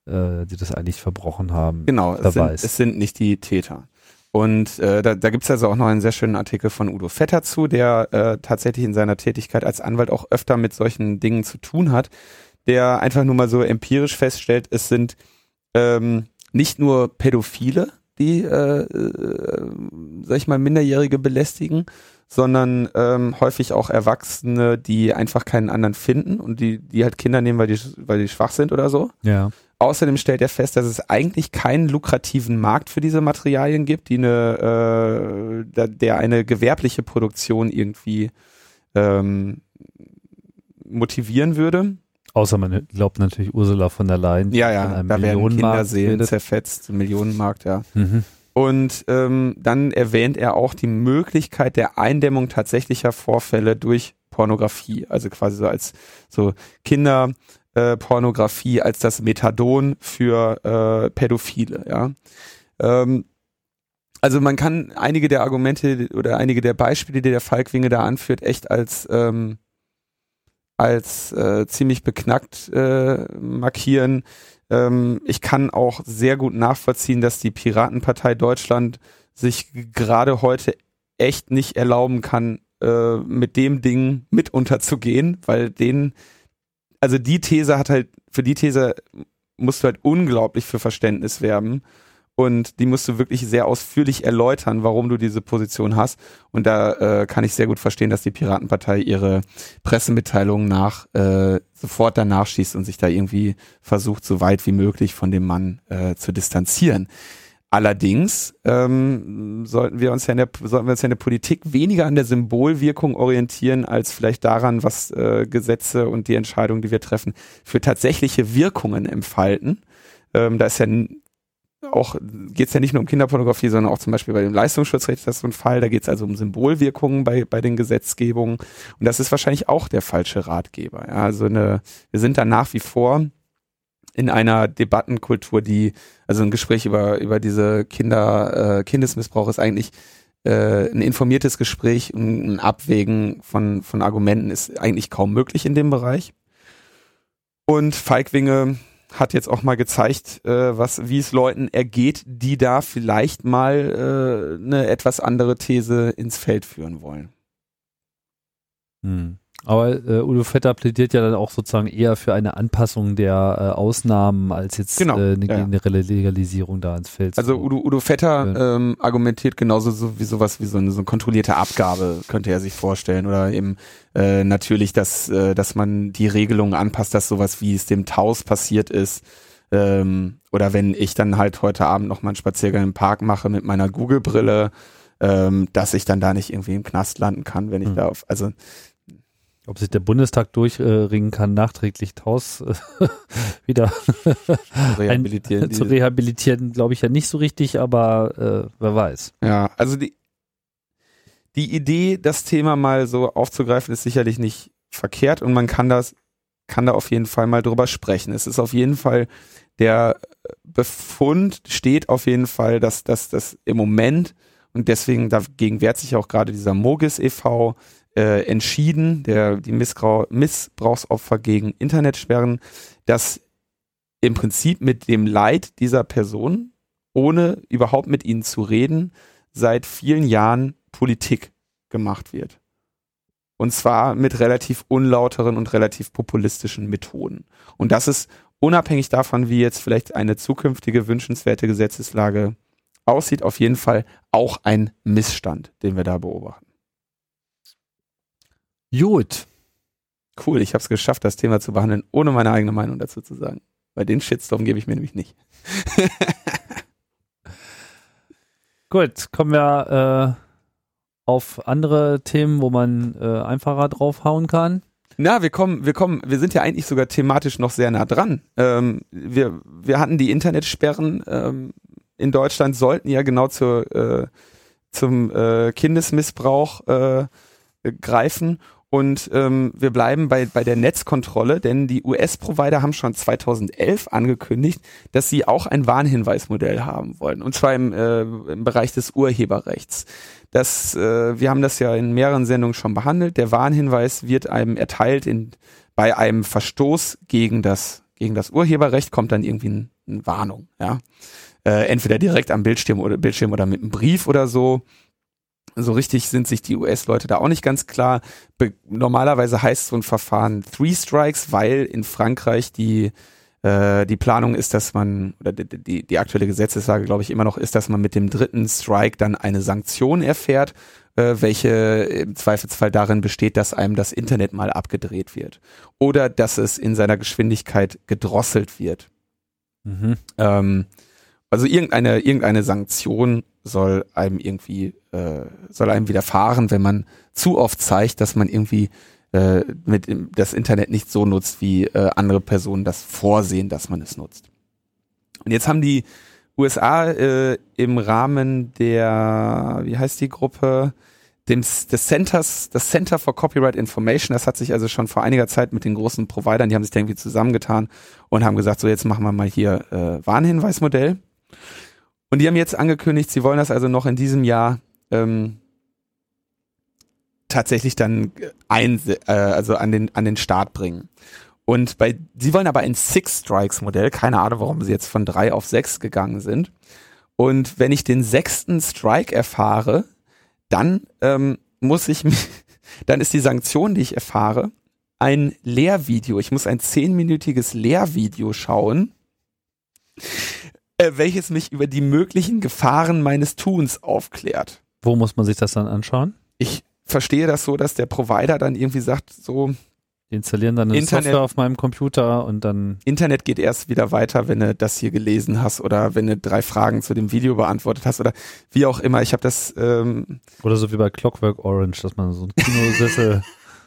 äh, die das eigentlich verbrochen haben.
Genau, es sind, es sind, nicht die Täter. Und äh, da, da gibt es also auch noch einen sehr schönen Artikel von Udo Vetter zu, der äh, tatsächlich in seiner Tätigkeit als Anwalt auch öfter mit solchen Dingen zu tun hat, der einfach nur mal so empirisch feststellt, es sind ähm, nicht nur Pädophile, die, äh, äh, sag ich mal, Minderjährige belästigen, sondern ähm, häufig auch Erwachsene, die einfach keinen anderen finden und die, die halt Kinder nehmen, weil die, weil die schwach sind oder so.
Ja.
Außerdem stellt er fest, dass es eigentlich keinen lukrativen Markt für diese Materialien gibt, die eine, äh, der eine gewerbliche Produktion irgendwie ähm, motivieren würde.
Außer man glaubt natürlich Ursula von der Leyen.
Ja, ja, da werden Kinderseelen zerfetzt, Millionenmarkt, ja. Mhm. Und ähm, dann erwähnt er auch die Möglichkeit der Eindämmung tatsächlicher Vorfälle durch Pornografie, also quasi so als so Kinderpornografie äh, als das Methadon für äh, Pädophile, ja. Ähm, also man kann einige der Argumente oder einige der Beispiele, die der Falkwinge da anführt, echt als ähm, als äh, ziemlich beknackt äh, markieren. Ähm, ich kann auch sehr gut nachvollziehen, dass die Piratenpartei Deutschland sich gerade heute echt nicht erlauben kann, äh, mit dem Ding mit unterzugehen, weil denen, also die These hat halt, für die These musst du halt unglaublich für Verständnis werben und die musst du wirklich sehr ausführlich erläutern, warum du diese Position hast. Und da äh, kann ich sehr gut verstehen, dass die Piratenpartei ihre Pressemitteilungen nach äh, sofort danach schießt und sich da irgendwie versucht, so weit wie möglich von dem Mann äh, zu distanzieren. Allerdings ähm, sollten wir uns ja in der sollten wir uns ja in der Politik weniger an der Symbolwirkung orientieren als vielleicht daran, was äh, Gesetze und die Entscheidungen, die wir treffen, für tatsächliche Wirkungen entfalten. Ähm, da ist ja auch geht es ja nicht nur um Kinderpornografie, sondern auch zum Beispiel bei dem Leistungsschutzrecht ist das so ein Fall. Da geht es also um Symbolwirkungen bei, bei den Gesetzgebungen. Und das ist wahrscheinlich auch der falsche Ratgeber. Ja, also eine, wir sind da nach wie vor in einer Debattenkultur, die, also ein Gespräch über, über diese Kinder, äh, Kindesmissbrauch ist eigentlich äh, ein informiertes Gespräch und ein Abwägen von, von Argumenten ist eigentlich kaum möglich in dem Bereich. Und Feigwinge hat jetzt auch mal gezeigt, äh, was, wie es Leuten ergeht, die da vielleicht mal äh, eine etwas andere These ins Feld führen wollen.
Hm. Aber äh, Udo Vetter plädiert ja dann auch sozusagen eher für eine Anpassung der äh, Ausnahmen als jetzt
genau,
äh, eine
ja.
generelle Legalisierung da ins Feld.
Also Udo, Udo Vetter ähm, argumentiert genauso so wie sowas wie so eine, so eine kontrollierte Abgabe, könnte er sich vorstellen. Oder eben äh, natürlich, dass, äh, dass man die Regelungen anpasst, dass sowas wie es dem Taus passiert ist. Ähm, oder wenn ich dann halt heute Abend noch mal einen Spaziergang im Park mache mit meiner Google-Brille, ähm, dass ich dann da nicht irgendwie im Knast landen kann, wenn ich
Hm.
da auf, also
Ob sich der Bundestag durchringen kann, nachträglich Taus äh, wieder
rehabilitieren.
zu
die-
rehabilitieren, glaube ich ja nicht so richtig, aber äh, wer weiß.
Ja, also die, die Idee, das Thema mal so aufzugreifen, ist sicherlich nicht verkehrt und man kann das, kann da auf jeden Fall mal drüber sprechen. Es ist auf jeden Fall, der Befund steht auf jeden Fall, dass dass das im Moment und deswegen dagegen wehrt sich auch gerade dieser Mogis e.V. Äh, entschieden, der die Missgrau Missbrauchsopfer gegen Internetsperren, dass im Prinzip mit dem Leid dieser Person, ohne überhaupt mit ihnen zu reden, seit vielen Jahren Politik gemacht wird. Und zwar mit relativ unlauteren und relativ populistischen Methoden. Und das ist unabhängig davon, wie jetzt vielleicht eine zukünftige wünschenswerte Gesetzeslage aussieht, auf jeden Fall auch ein Missstand, den wir da beobachten.
Gut.
Cool, ich habe es geschafft, das Thema zu behandeln, ohne meine eigene Meinung dazu zu sagen. Bei den Shitstorm gebe ich mir nämlich nicht.
Gut, kommen wir äh, auf andere Themen, wo man äh, einfacher draufhauen kann.
Na, wir kommen, wir kommen, wir sind ja eigentlich sogar thematisch noch sehr nah dran. Ähm, wir, wir hatten die Internetsperren ähm, in Deutschland sollten ja genau zur, äh, zum äh, Kindesmissbrauch äh, greifen. Und ähm, wir bleiben bei, bei der Netzkontrolle, denn die US-Provider haben schon 2011 angekündigt, dass sie auch ein Warnhinweismodell haben wollen. Und zwar im, äh, im Bereich des Urheberrechts. Das, äh, wir haben das ja in mehreren Sendungen schon behandelt. Der Warnhinweis wird einem erteilt in, bei einem Verstoß gegen das, gegen das Urheberrecht, kommt dann irgendwie ein, eine Warnung. Ja? Äh, entweder direkt am Bildschirm oder, Bildschirm oder mit einem Brief oder so. So richtig sind sich die US-Leute da auch nicht ganz klar. Be normalerweise heißt so ein Verfahren Three Strikes, weil in Frankreich die äh, die Planung ist, dass man, oder die, die, die aktuelle Gesetzeslage, glaube ich, immer noch ist, dass man mit dem dritten Strike dann eine Sanktion erfährt, äh, welche im Zweifelsfall darin besteht, dass einem das Internet mal abgedreht wird. Oder dass es in seiner Geschwindigkeit gedrosselt wird.
Mhm.
Ähm, also irgendeine, irgendeine Sanktion soll einem irgendwie, äh, soll einem widerfahren, wenn man zu oft zeigt, dass man irgendwie äh, mit dem, das Internet nicht so nutzt, wie äh, andere Personen das vorsehen, dass man es nutzt. Und jetzt haben die USA äh, im Rahmen der, wie heißt die Gruppe, dem, des Centers, das Center for Copyright Information, das hat sich also schon vor einiger Zeit mit den großen Providern, die haben sich irgendwie zusammengetan und haben gesagt, so jetzt machen wir mal hier äh, Warnhinweismodell. Und die haben jetzt angekündigt, sie wollen das also noch in diesem Jahr ähm, tatsächlich dann ein, äh, also an den, an den Start bringen. Und bei, sie wollen aber ein Six Strikes Modell, keine Ahnung, warum sie jetzt von drei auf sechs gegangen sind. Und wenn ich den sechsten Strike erfahre, dann ähm, muss ich mich, dann ist die Sanktion, die ich erfahre, ein Lehrvideo. Ich muss ein zehnminütiges Lehrvideo schauen, äh, welches mich über die möglichen Gefahren meines Tuns aufklärt.
Wo muss man sich das dann anschauen?
Ich verstehe das so, dass der Provider dann irgendwie sagt, so,
Die installieren dann eine
Internet-
Software auf meinem Computer und dann
Internet geht erst wieder weiter, wenn du das hier gelesen hast oder wenn du drei Fragen zu dem Video beantwortet hast oder wie auch immer. Ich habe das, ähm,
Oder so wie bei Clockwork Orange, dass man so ein Kinosessel,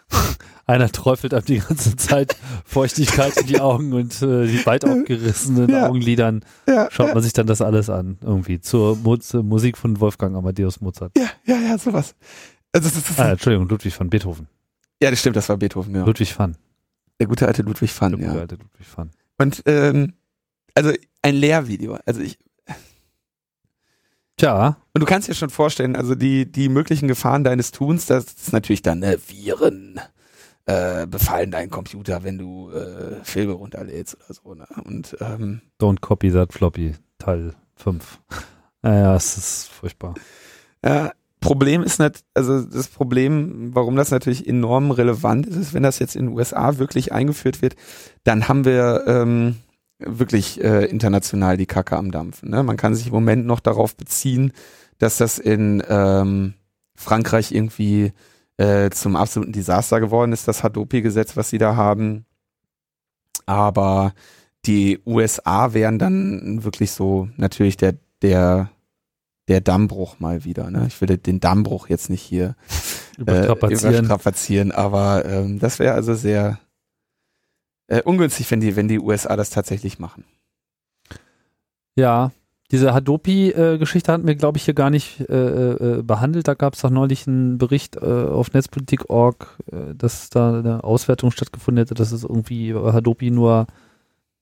einer träufelt einem die ganze Zeit Feuchtigkeit in die Augen und äh, die weit aufgerissenen
Ja.
Augenlidern
ja,
schaut man sich dann das alles an, irgendwie, zur, Mo Musik von Wolfgang Amadeus Mozart.
ja, ja, ja, sowas. Also das ist,
Ah, Entschuldigung, Ludwig van Beethoven.
ja, das stimmt, das war Beethoven, ja.
Ludwig van.
Der gute alte Ludwig van,
Der gute
ja.
alte Ludwig van.
Und ähm, also ein Lehrvideo. Also ich,
Tja,
und du kannst dir schon vorstellen, also die, die möglichen Gefahren deines Tuns, das ist natürlich dann ne, Viren äh, befallen deinen Computer, wenn du äh, Filme runterlädst oder so. Ne? Und ähm,
Don't Copy That Floppy, Teil 5. Naja, es ist furchtbar.
Ja, Problem ist nicht, also das Problem, warum das natürlich enorm relevant ist, ist, wenn das jetzt in den USA wirklich eingeführt wird, dann haben wir ähm, wirklich äh, international die Kacke am Dampfen. Ne? Man kann sich im Moment noch darauf beziehen, dass das in ähm, Frankreich irgendwie äh, zum absoluten Desaster geworden ist, das Hadopi-Gesetz, was sie da haben. Aber die USA wären dann wirklich so natürlich der, der der Dammbruch mal wieder. Ne? Ich will den Dammbruch jetzt nicht hier äh,
Überstrapazieren.
überstrapazieren, aber ähm, das wäre also sehr äh, ungünstig, wenn die, wenn die USA das tatsächlich machen.
Ja, diese Hadopi-Geschichte hatten wir, glaube ich, hier gar nicht äh, äh, behandelt. Da gab es doch neulich einen Bericht äh, auf netzpolitik.org, äh, dass da eine Auswertung stattgefunden hätte, dass es irgendwie Hadopi nur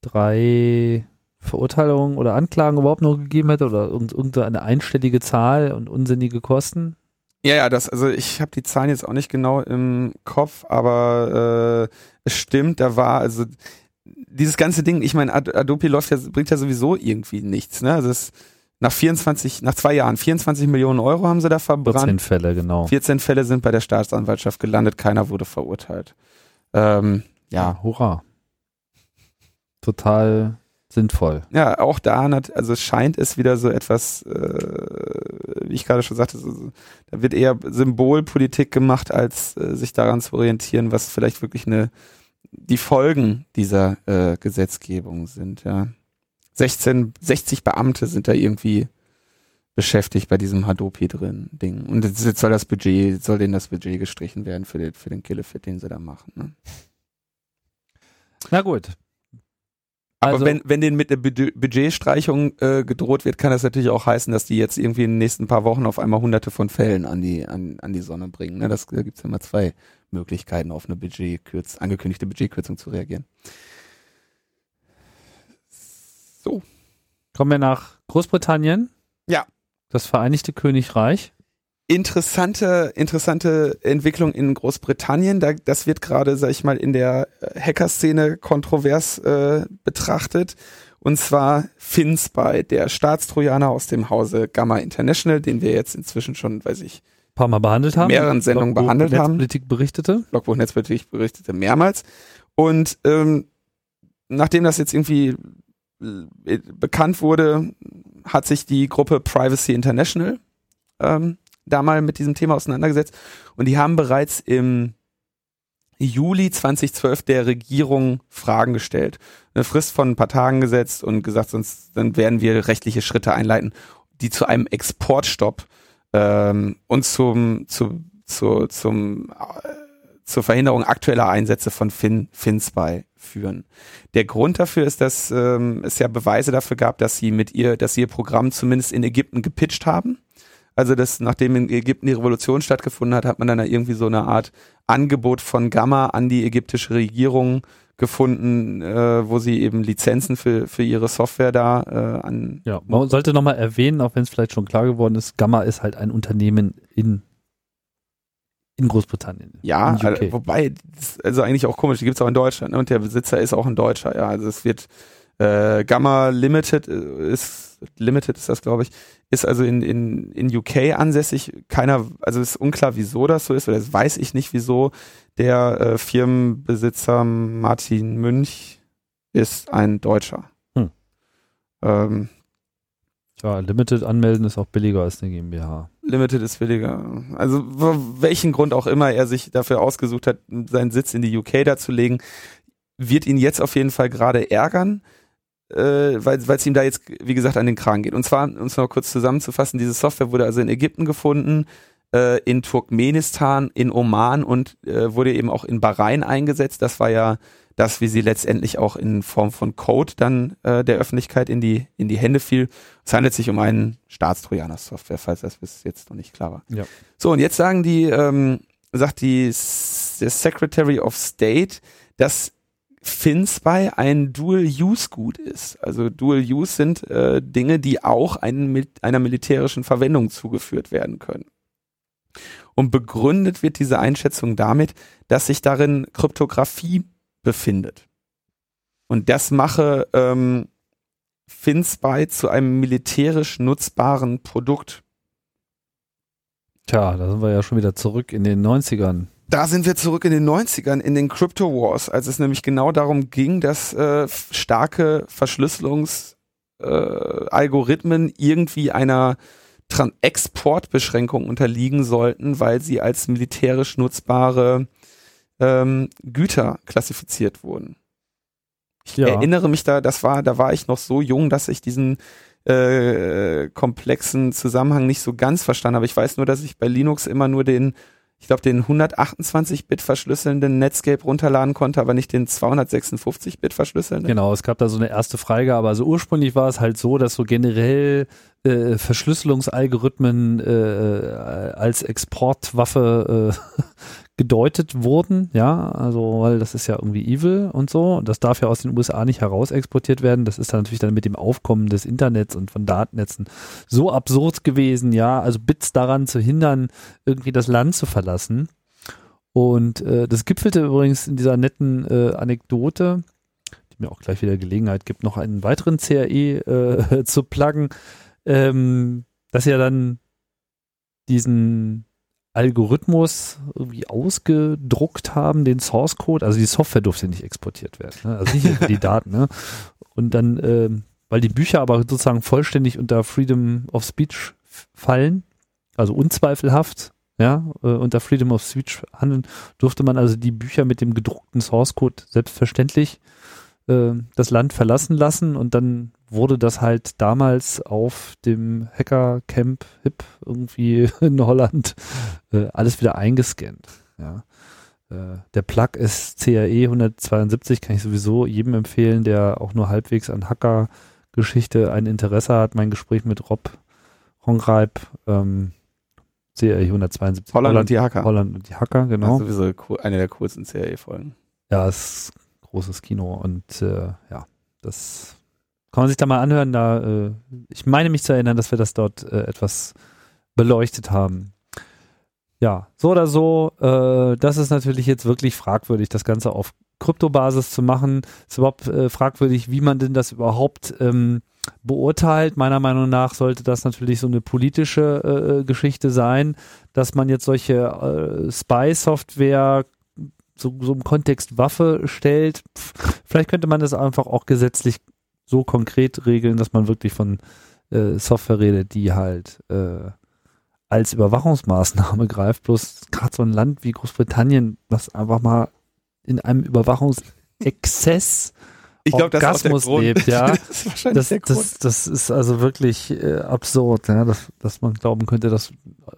drei Verurteilungen oder Anklagen überhaupt nur gegeben hätte oder irgend- irgendeine einstellige Zahl und unsinnige Kosten.
Ja, ja, das, also ich habe die Zahlen jetzt auch nicht genau im Kopf, aber äh, es stimmt, da war, also dieses ganze Ding, ich meine, Ad Adobe läuft ja, bringt ja sowieso irgendwie nichts, ne? Also es nach 24, nach zwei Jahren, 24 Millionen Euro haben sie da
14
verbrannt.
Fälle, genau.
14 Fälle sind bei der Staatsanwaltschaft gelandet, keiner wurde verurteilt. Ähm, ja,
hurra. Total sinnvoll.
ja, auch da, nat- also scheint es wieder so etwas, äh, wie ich gerade schon sagte, so- da wird eher Symbolpolitik gemacht, als äh, sich daran zu orientieren, was vielleicht wirklich eine die Folgen dieser äh, Gesetzgebung sind. Ja, 16, 60 Beamte sind da irgendwie beschäftigt bei diesem Hadopi drin Ding. Und jetzt jetzt soll das Budget, soll denen das Budget gestrichen werden für den für den Killefit, den sie da machen. Ne?
Na gut.
Aber
Also-
wenn, wenn denen mit der Budget- Budgetstreichung äh, gedroht wird, kann das natürlich auch heißen, dass die jetzt irgendwie in den nächsten paar Wochen auf einmal hunderte von Fällen an die, an, an die Sonne bringen. Ne? Das, da gibt's ja immer zwei Möglichkeiten, auf eine Budgetkürz, angekündigte Budgetkürzung zu reagieren. So.
Kommen wir nach Großbritannien.
Ja.
Das Vereinigte Königreich.
Interessante, interessante Entwicklung in Großbritannien. Da, das wird gerade, sag ich mal, in der äh, Hacker-Szene kontrovers äh, betrachtet. Und zwar FinSpy, der Staatstrojaner aus dem Hause Gamma International, den wir jetzt inzwischen schon, weiß ich,
paar Mal behandelt haben.
mehreren Sendungen
Logbuch
behandelt haben.
Netzpolitik berichtete.
Logbuch Netzpolitik berichtete mehrmals. Und ähm, nachdem das jetzt irgendwie äh, bekannt wurde, hat sich die Gruppe Privacy International ähm, da mal mit diesem Thema auseinandergesetzt und die haben bereits im Juli 2012 der Regierung Fragen gestellt, eine Frist von ein paar Tagen gesetzt und gesagt, sonst dann werden wir rechtliche Schritte einleiten, die zu einem Exportstopp ähm, und zum zu, zu, zum äh, zur Verhinderung aktueller Einsätze von Fin, FinSpy führen. Der Grund dafür ist, dass ähm, es ja Beweise dafür gab, dass sie mit ihr, dass sie ihr Programm zumindest in Ägypten gepitcht haben. Also dass nachdem in Ägypten die Revolution stattgefunden hat, hat man dann irgendwie so eine Art Angebot von Gamma an die ägyptische Regierung gefunden, äh, wo sie eben Lizenzen für, für ihre Software da äh, an.
Ja, man sollte nochmal erwähnen, auch wenn es vielleicht schon klar geworden ist, Gamma ist halt ein Unternehmen in in Großbritannien.
Ja, in also, wobei, also eigentlich auch komisch, die gibt es auch in Deutschland ne? und der Besitzer ist auch ein Deutscher, ja. Also es wird äh, Gamma Limited äh, ist Limited ist das, glaube ich, ist also in, in, in UK ansässig. Keiner, also es ist unklar, wieso das so ist, oder das weiß ich nicht, wieso. Der äh, Firmenbesitzer Martin Münch ist ein Deutscher. Hm. Ähm,
ja, Limited anmelden ist auch billiger als eine GmbH.
Limited ist billiger. Also welchen Grund auch immer er sich dafür ausgesucht hat, seinen Sitz in die UK da zu legen, wird ihn jetzt auf jeden Fall gerade ärgern äh, weil es ihm da jetzt, wie gesagt, an den Kragen geht. Und zwar, um es noch kurz zusammenzufassen, diese Software wurde also in Ägypten gefunden, äh, in Turkmenistan, in Oman und äh, wurde eben auch in Bahrain eingesetzt. Das war ja das, wie sie letztendlich auch in Form von Code dann äh, der Öffentlichkeit in die, in die Hände fiel. Es handelt sich um einen Staatstrojaner-Software, falls das bis jetzt noch nicht klar war.
Ja.
So, und jetzt sagen die, ähm, sagt die, der Secretary of State, dass FinSpy ein Dual-Use-Gut ist. Also Dual-Use sind äh, Dinge, die auch einen, einer militärischen Verwendung zugeführt werden können. Und begründet wird diese Einschätzung damit, dass sich darin Kryptographie befindet. Und das mache ähm, FinSpy zu einem militärisch nutzbaren Produkt.
Tja, da sind wir ja schon wieder zurück in den 90ern
da sind wir zurück in den 90ern, in den Crypto Wars, als es nämlich genau darum ging, dass äh, starke Verschlüsselungsalgorithmen äh, irgendwie einer Tran Exportbeschränkung unterliegen sollten, weil sie als militärisch nutzbare ähm, Güter klassifiziert wurden. Ich ja. erinnere mich da, das war, da war ich noch so jung, dass ich diesen äh, komplexen Zusammenhang nicht so ganz verstanden habe. Ich weiß nur, dass ich bei Linux immer nur den ich glaube, den 128-Bit verschlüsselnden Netscape runterladen konnte, aber nicht den 256-Bit verschlüsselnden.
Genau, es gab da so eine erste Freigabe. Also ursprünglich war es halt so, dass so generell äh, Verschlüsselungsalgorithmen äh, äh als Exportwaffe äh, gedeutet wurden, ja, also weil das ist ja irgendwie evil und so das darf ja aus den USA nicht heraus exportiert werden. Das ist dann natürlich dann mit dem Aufkommen des Internets und von Datennetzen so absurd gewesen, ja, also Bits daran zu hindern, irgendwie das Land zu verlassen. Und äh, das gipfelte übrigens in dieser netten äh, Anekdote, die mir auch gleich wieder Gelegenheit gibt, noch einen weiteren CRE äh, zu pluggen, ähm, dass ja dann diesen Algorithmus irgendwie ausgedruckt haben, den Source Code, also die Software durfte nicht exportiert werden, ne? also nicht die Daten. Ne? Und dann, äh, weil die Bücher aber sozusagen vollständig unter Freedom of Speech fallen, also unzweifelhaft, ja, äh, unter Freedom of Speech handeln, durfte man also die Bücher mit dem gedruckten Source Code selbstverständlich äh, das Land verlassen lassen und dann wurde das halt damals auf dem Hacker Camp Hip irgendwie in Holland äh, alles wieder eingescannt. Ja. Äh, der Plug ist CRE 172, kann ich sowieso jedem empfehlen, der auch nur halbwegs an Hacker-Geschichte ein Interesse hat. Mein Gespräch mit Rob Hongreib, ähm, CRE 172.
Holland, Holland, und die Hacker.
Holland und die Hacker, genau.
Das ist sowieso eine der coolsten CRE-Folgen.
Ja, ist großes Kino und äh, ja, das kann man sich da mal anhören. Da, äh, ich meine mich zu erinnern, dass wir das dort äh, etwas beleuchtet haben. Ja, so oder so, äh, das ist natürlich jetzt wirklich fragwürdig, das Ganze auf Kryptobasis zu machen. Ist überhaupt äh, fragwürdig, wie man denn das überhaupt ähm, beurteilt. Meiner Meinung nach sollte das natürlich so eine politische äh, Geschichte sein, dass man jetzt solche äh, Spy-Software so, so im Kontext Waffe stellt. Pff, vielleicht könnte man das einfach auch gesetzlich so konkret regeln, dass man wirklich von äh, Software redet, die halt äh, als Überwachungsmaßnahme greift. Bloß gerade so ein Land wie Großbritannien, was einfach mal in einem Überwachungsexzess
Ich glaube, das ist auch der Grund.
lebt, ja.
das ist
Das,
der Grund.
das, das ist also wirklich äh, absurd, ja, dass, dass man glauben könnte, das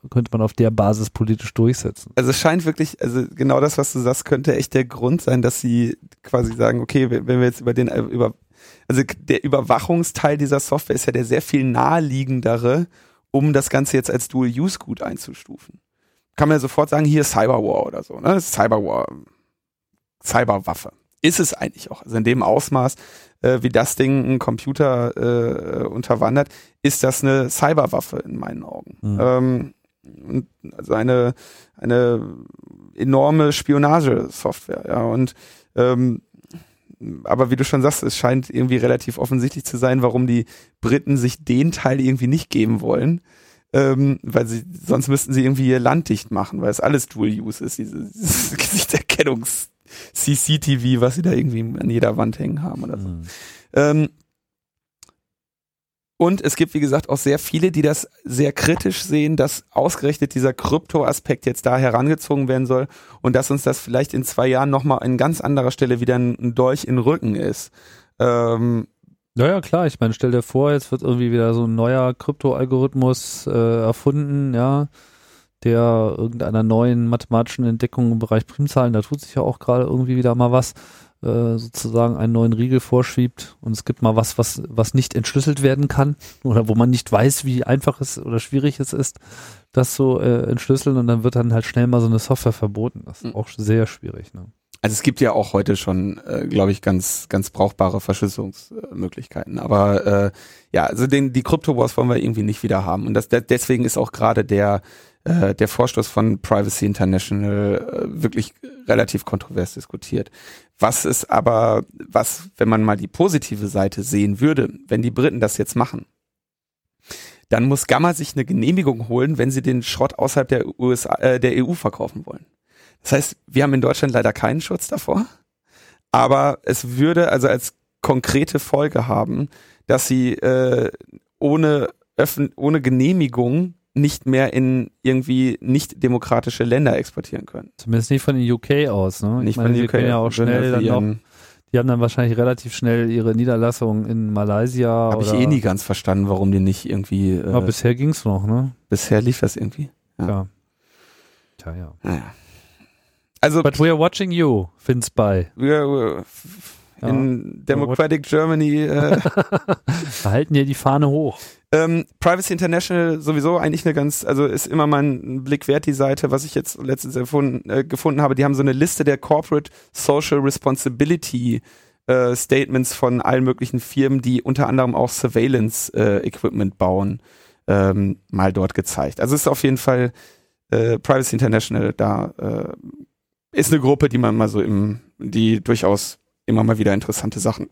könnte man auf der Basis politisch durchsetzen.
Also es scheint wirklich, also genau das, was du sagst, könnte echt der Grund sein, dass sie quasi sagen, okay, wenn wenn wir jetzt über den, äh, über, also der Überwachungsteil dieser Software ist ja der sehr viel naheliegendere, um das Ganze jetzt als Dual-Use-Gut einzustufen. Kann man ja sofort sagen, hier Cyberwar oder so, ne? Cyberwar, Cyberwaffe. Ist es eigentlich auch. Also in dem Ausmaß, äh, wie das Ding einen Computer äh, unterwandert, ist das eine Cyberwaffe in meinen Augen.
Mhm.
Ähm, also eine, eine enorme Spionagesoftware, ja. Und ähm, aber wie du schon sagst, es scheint irgendwie relativ offensichtlich zu sein, warum die Briten sich den Teil irgendwie nicht geben wollen. Ähm, weil sie, sonst müssten sie irgendwie ihr Land dicht machen, weil es alles Dual-Use ist, diese, dieses Gesichtserkennungs- CCTV, was sie da irgendwie an jeder Wand hängen haben oder so.
Mhm.
Ähm, und es gibt, wie gesagt, auch sehr viele, die das sehr kritisch sehen, dass ausgerechnet dieser Krypto-Aspekt jetzt da herangezogen werden soll und dass uns das vielleicht in zwei Jahren nochmal an ganz anderer Stelle wieder ein, Dolch in den Rücken ist. Ähm,
Ja, ja, klar. Ich meine, stell dir vor, jetzt wird irgendwie wieder so ein neuer Krypto-Algorithmus äh, erfunden, ja, der irgendeiner neuen mathematischen Entdeckung im Bereich Primzahlen, da tut sich ja auch gerade irgendwie wieder mal was, äh, sozusagen einen neuen Riegel vorschiebt und es gibt mal was, was, was nicht entschlüsselt werden kann oder wo man nicht weiß, wie einfach es oder schwierig es ist, das so äh, entschlüsseln und dann wird dann halt schnell mal so eine Software verboten. Das ist
Mhm.
auch sehr schwierig, ne?
Also es gibt ja auch heute schon, äh, glaube ich, ganz, ganz brauchbare Verschlüsselungsmöglichkeiten. Aber äh, ja, also den, die Crypto-Wars wollen wir irgendwie nicht wieder haben. Und das, der, deswegen ist auch gerade der, äh, der Vorstoß von Privacy International äh, wirklich relativ kontrovers diskutiert. Was ist aber, was, wenn man mal die positive Seite sehen würde, wenn die Briten das jetzt machen, dann muss Gamma sich eine Genehmigung holen, wenn sie den Schrott außerhalb der USA, äh, der EU verkaufen wollen. Das heißt, wir haben in Deutschland leider keinen Schutz davor, aber es würde also als konkrete Folge haben, dass sie äh, ohne, öffn ohne Genehmigung nicht mehr in irgendwie nicht demokratische Länder exportieren können.
Zumindest nicht von den UK aus, ne?
Nicht
ich meine,
von
wir
UK,
können ja auch schnell dann noch Die haben dann wahrscheinlich relativ schnell ihre Niederlassung in Malaysia.
Habe ich eh nie ganz verstanden, warum die nicht irgendwie. Äh,
Ja, bisher ging's noch, ne?
bisher lief das irgendwie. Ja.
Ja. Tja, ja.
Naja. Also
But we're watching you, bei.
wir, wir-
Ja.
in Democratic Germany äh,
halten hier die Fahne hoch.
Ähm, Privacy International sowieso eigentlich eine ganz, also ist immer mal ein Blick wert, die Seite, was ich jetzt letztens erfunden, äh, gefunden habe. Die haben so eine Liste der Corporate Social Responsibility äh, Statements von allen möglichen Firmen, die unter anderem auch Surveillance äh, Equipment bauen, ähm, mal dort gezeigt. Also ist auf jeden Fall äh, Privacy International, da äh, ist eine Gruppe, die man mal so im, die durchaus immer mal wieder interessante Sachen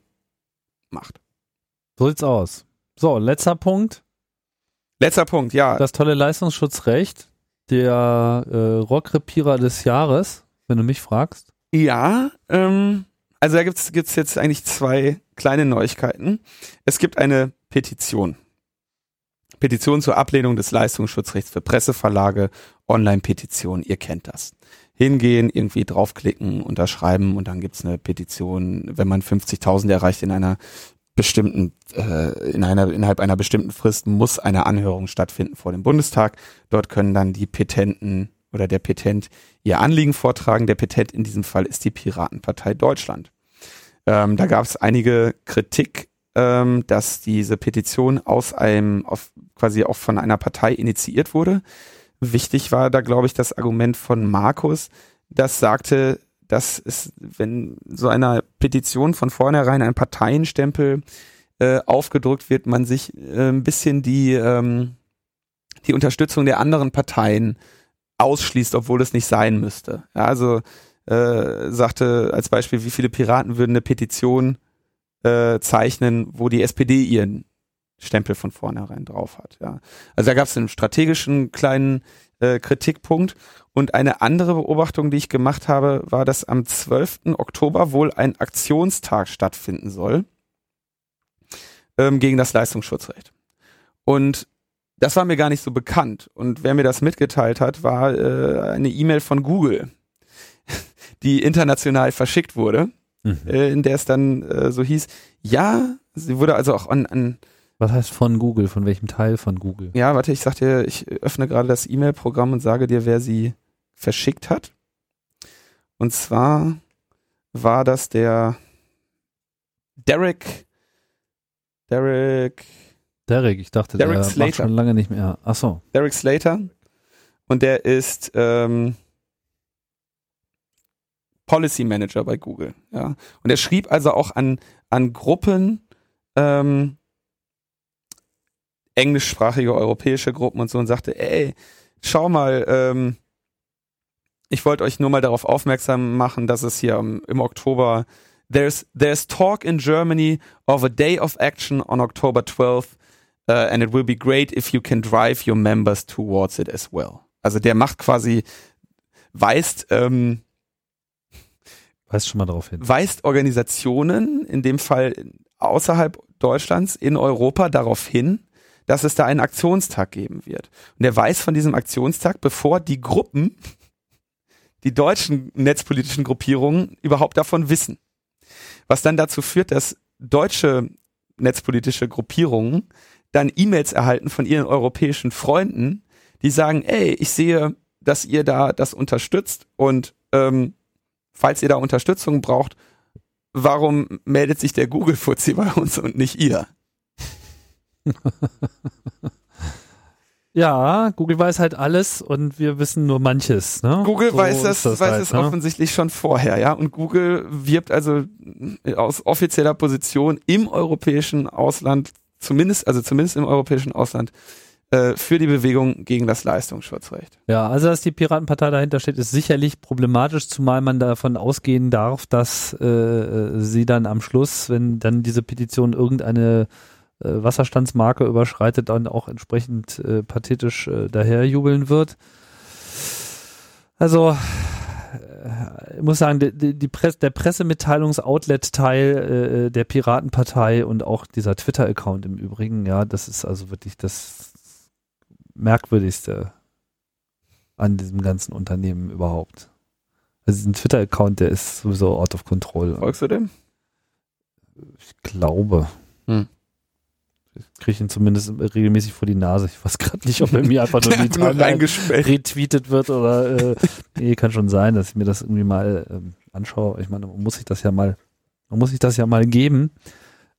macht.
So sieht's aus. So, letzter Punkt.
Letzter Punkt, ja.
Das tolle Leistungsschutzrecht. Der äh, Rockrepierer des Jahres, wenn du mich fragst.
Ja, ähm, also da gibt's gibt's jetzt eigentlich zwei kleine Neuigkeiten. Es gibt eine Petition. Petition zur Ablehnung des Leistungsschutzrechts für Presseverlage, Online-Petition, ihr kennt das. Hingehen, irgendwie draufklicken, unterschreiben und dann gibt's eine Petition, wenn man 50.000 erreicht in einer bestimmten, äh, in einer, innerhalb einer bestimmten Frist muss eine Anhörung stattfinden vor dem Bundestag. Dort können dann die Petenten oder der Petent ihr Anliegen vortragen. Der Petent in diesem Fall ist die Piratenpartei Deutschland. Ähm, da gab es einige Kritik, ähm, dass diese Petition aus einem, auf, quasi auch von einer Partei initiiert wurde. Wichtig war da, glaube ich, das Argument von Markus, das sagte, dass es, wenn so einer Petition von vornherein ein Parteienstempel äh, aufgedrückt wird, man sich äh, ein bisschen die, ähm, die Unterstützung der anderen Parteien ausschließt, obwohl es nicht sein müsste. Ja, also äh, sagte als Beispiel, wie viele Piraten würden eine Petition äh, zeichnen, wo die SPD ihren Stempel von vornherein drauf hat. Ja. Also da gab es einen strategischen kleinen äh, Kritikpunkt. Und eine andere Beobachtung, die ich gemacht habe, war, dass am 12. Oktober wohl ein Aktionstag stattfinden soll ähm, gegen das Leistungsschutzrecht. Und das war mir gar nicht so bekannt. Und wer mir das mitgeteilt hat, war äh, eine E-Mail von Google, die international verschickt wurde, mhm. äh, in der es dann äh, so hieß, ja, sie wurde also auch an, an
was heißt von Google? Von welchem Teil von Google?
Ja, warte, ich sag dir, ich öffne gerade das E-Mail-Programm und sage dir, wer sie verschickt hat. Und zwar war das der Derek, Derek,
Derek, ich dachte,
Derek
der
Slater.
macht schon lange nicht mehr. Ach so.
Derek Slater. Und der ist ähm, Policy Manager bei Google. Ja. Und er schrieb also auch an, an Gruppen, ähm, englischsprachige europäische Gruppen und so und sagte, ey, schau mal, ähm, ich wollte euch nur mal darauf aufmerksam machen, dass es hier im, im Oktober there's there's talk in Germany of a day of action on October 12th uh, and it will be great if you can drive your members towards it as well. Also der macht quasi weist ähm,
weist schon mal darauf hin.
Weist Organisationen, in dem Fall außerhalb Deutschlands, in Europa darauf hin, dass es da einen Aktionstag geben wird. Und er weiß von diesem Aktionstag, bevor die Gruppen, die deutschen netzpolitischen Gruppierungen überhaupt davon wissen. Was dann dazu führt, dass deutsche netzpolitische Gruppierungen dann E-Mails erhalten von ihren europäischen Freunden, die sagen, ey, ich sehe, dass ihr da das unterstützt und ähm, falls ihr da Unterstützung braucht, warum meldet sich der Google-Fuzzi bei uns und nicht ihr?
ja, Google weiß halt alles und wir wissen nur manches. Ne?
Google so weiß das, das weiß halt, es ne? offensichtlich schon vorher, ja. Und Google wirbt also aus offizieller Position im europäischen Ausland, zumindest, also zumindest im europäischen Ausland, äh, für die Bewegung gegen das Leistungsschutzrecht.
Ja, also dass die Piratenpartei dahinter steht, ist sicherlich problematisch, zumal man davon ausgehen darf, dass äh, sie dann am Schluss, wenn dann diese Petition irgendeine äh, Wasserstandsmarke überschreitet, dann auch entsprechend äh, pathetisch äh, daherjubeln wird. Also ich muss sagen, die, die Presse, der Pressemitteilungs-Outlet-Teil äh, der Piratenpartei und auch dieser Twitter-Account im Übrigen, ja, das ist also wirklich das merkwürdigste an diesem ganzen Unternehmen überhaupt. Also diesen Twitter-Account, der ist sowieso out of control.
Folgst du dem?
Ich glaube. Hm. Ich kriege ihn zumindest regelmäßig vor die Nase. Ich weiß gerade nicht, ob er mir einfach nur die Timeline retweetet wird oder äh, nee, kann schon sein, dass ich mir das irgendwie mal ähm, anschaue. Ich meine, man muss sich das ja mal, man muss sich das ja mal geben.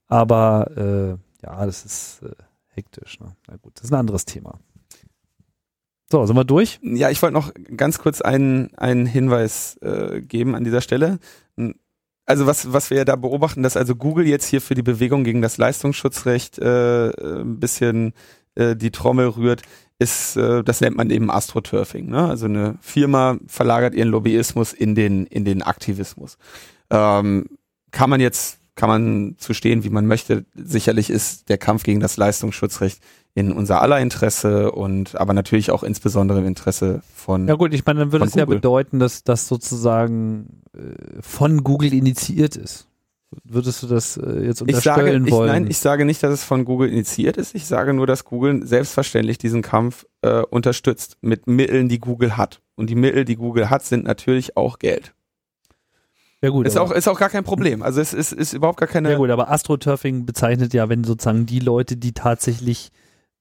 Aber äh, ja, das ist äh, hektisch. Ne? Na gut, das ist ein anderes Thema. So, sind wir durch?
Ja, ich wollte noch ganz kurz einen, einen Hinweis äh, geben an dieser Stelle also was, was wir ja da beobachten, dass also Google jetzt hier für die Bewegung gegen das Leistungsschutzrecht äh, ein bisschen äh, die Trommel rührt, ist, äh, das nennt man eben Astroturfing. Ne? Also eine Firma verlagert ihren Lobbyismus in den, in den Aktivismus. Ähm, kann man jetzt, kann man zu stehen, wie man möchte. Sicherlich ist der Kampf gegen das Leistungsschutzrecht in unser aller Interesse und aber natürlich auch insbesondere im Interesse von.
Ja gut, ich meine, dann würde es Google. ja bedeuten, dass das sozusagen äh, von Google initiiert ist. Würdest du das äh, jetzt unterstellen
ich
sage, wollen?
Ich, nein, ich sage nicht, dass es von Google initiiert ist. Ich sage nur, dass Google selbstverständlich diesen Kampf äh, unterstützt mit Mitteln, die Google hat. Und die Mittel, die Google hat, sind natürlich auch Geld. Ja gut. Ist auch, ist auch gar kein Problem. Also es ist, ist überhaupt gar keine.
Ja gut, aber AstroTurfing bezeichnet ja, wenn sozusagen die Leute, die tatsächlich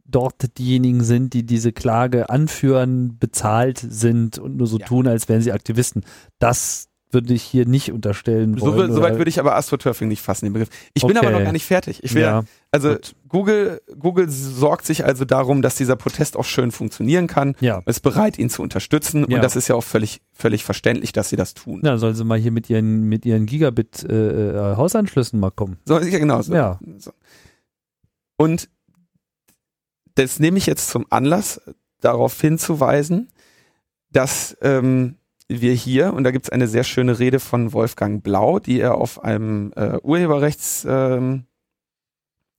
dort diejenigen sind, die diese Klage anführen, bezahlt sind und nur so ja. tun, als wären sie Aktivisten. Das würde ich hier nicht unterstellen wollen.
So, weit würde ich aber AstroTurfing nicht fassen, den Begriff. Ich okay. bin aber noch gar nicht fertig. Ich will, ja, also Google, Google sorgt sich also darum, dass dieser Protest auch schön funktionieren kann. Ja. Ist bereit, ihn zu unterstützen. Ja. Und das ist ja auch völlig, völlig verständlich, dass sie das tun.
Ja, sollen sie mal hier mit ihren, mit ihren Gigabit äh, äh mal kommen.
So, ja, genau. So. Ja. So. Und das nehme ich jetzt zum Anlass, darauf hinzuweisen, dass ähm, wir hier, und da gibt es eine sehr schöne Rede von Wolfgang Blau, die er auf einem äh, Urheberrechts ähm,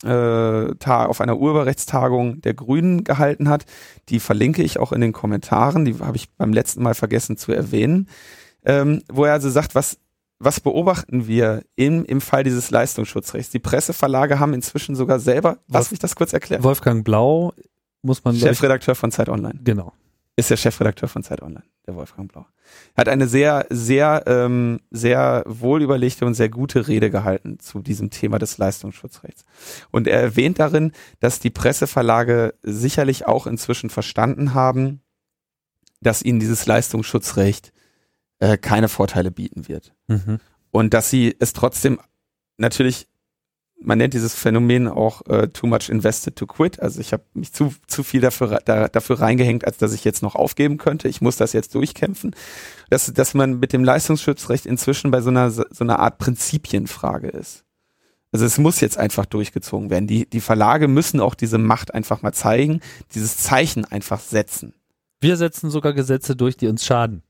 äh, auf einer Urheberrechtstagung der Grünen gehalten hat. Die verlinke ich auch in den Kommentaren. Die habe ich beim letzten Mal vergessen zu erwähnen. Ähm, wo er also sagt, was, was beobachten wir im, im Fall dieses Leistungsschutzrechts? Die Presseverlage haben inzwischen sogar selber, lass mich das kurz erklären.
Wolfgang Blau muss man.
Chefredakteur von Zeit Online.
Genau
ist der Chefredakteur von Zeit Online, der Wolfgang Blau. Hat eine sehr, sehr, ähm, sehr wohlüberlegte und sehr gute Rede gehalten zu diesem Thema des Leistungsschutzrechts. Und er erwähnt darin, dass die Presseverlage sicherlich auch inzwischen verstanden haben, dass ihnen dieses Leistungsschutzrecht äh, keine Vorteile bieten wird. Mhm. Und dass sie es trotzdem natürlich man nennt dieses Phänomen auch äh, too much invested to quit. Also ich habe mich zu, zu viel dafür, da, dafür reingehängt, als dass ich jetzt noch aufgeben könnte. Ich muss das jetzt durchkämpfen. Dass, dass man mit dem Leistungsschutzrecht inzwischen bei so einer, so einer Art Prinzipienfrage ist. Also es muss jetzt einfach durchgezogen werden. Die, die Verlage müssen auch diese Macht einfach mal zeigen, dieses Zeichen einfach setzen.
Wir setzen sogar Gesetze durch, die uns schaden.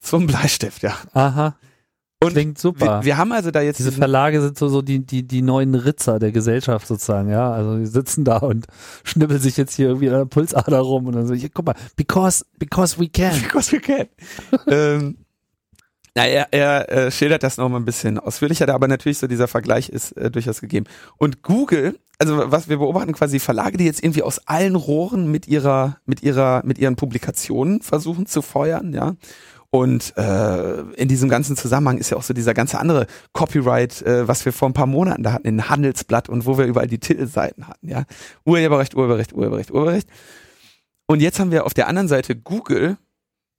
Zum Bleistift, ja.
Aha. Und Klingt super.
Wir, wir, haben also da jetzt.
Diese Verlage sind so, so die, die, die neuen Ritzer der Gesellschaft sozusagen, ja. Also die sitzen da und schnippeln sich jetzt hier irgendwie an der Pulsader rum und dann so, hier, guck mal, because, because we can.
Because we can. ähm, na, er, er äh, schildert das noch mal ein bisschen ausführlicher, aber natürlich so dieser Vergleich ist äh, durchaus gegeben. Und Google, also was wir beobachten, quasi Verlage, die jetzt irgendwie aus allen Rohren mit ihrer, mit ihrer, mit ihren Publikationen versuchen zu feuern, ja. Und äh, in diesem ganzen Zusammenhang ist ja auch so dieser ganze andere Copyright, äh, was wir vor ein paar Monaten da hatten, in Handelsblatt und wo wir überall die Titelseiten hatten, ja. Urheberrecht, Urheberrecht, Urheberrecht, Urheberrecht. Und jetzt haben wir auf der anderen Seite Google,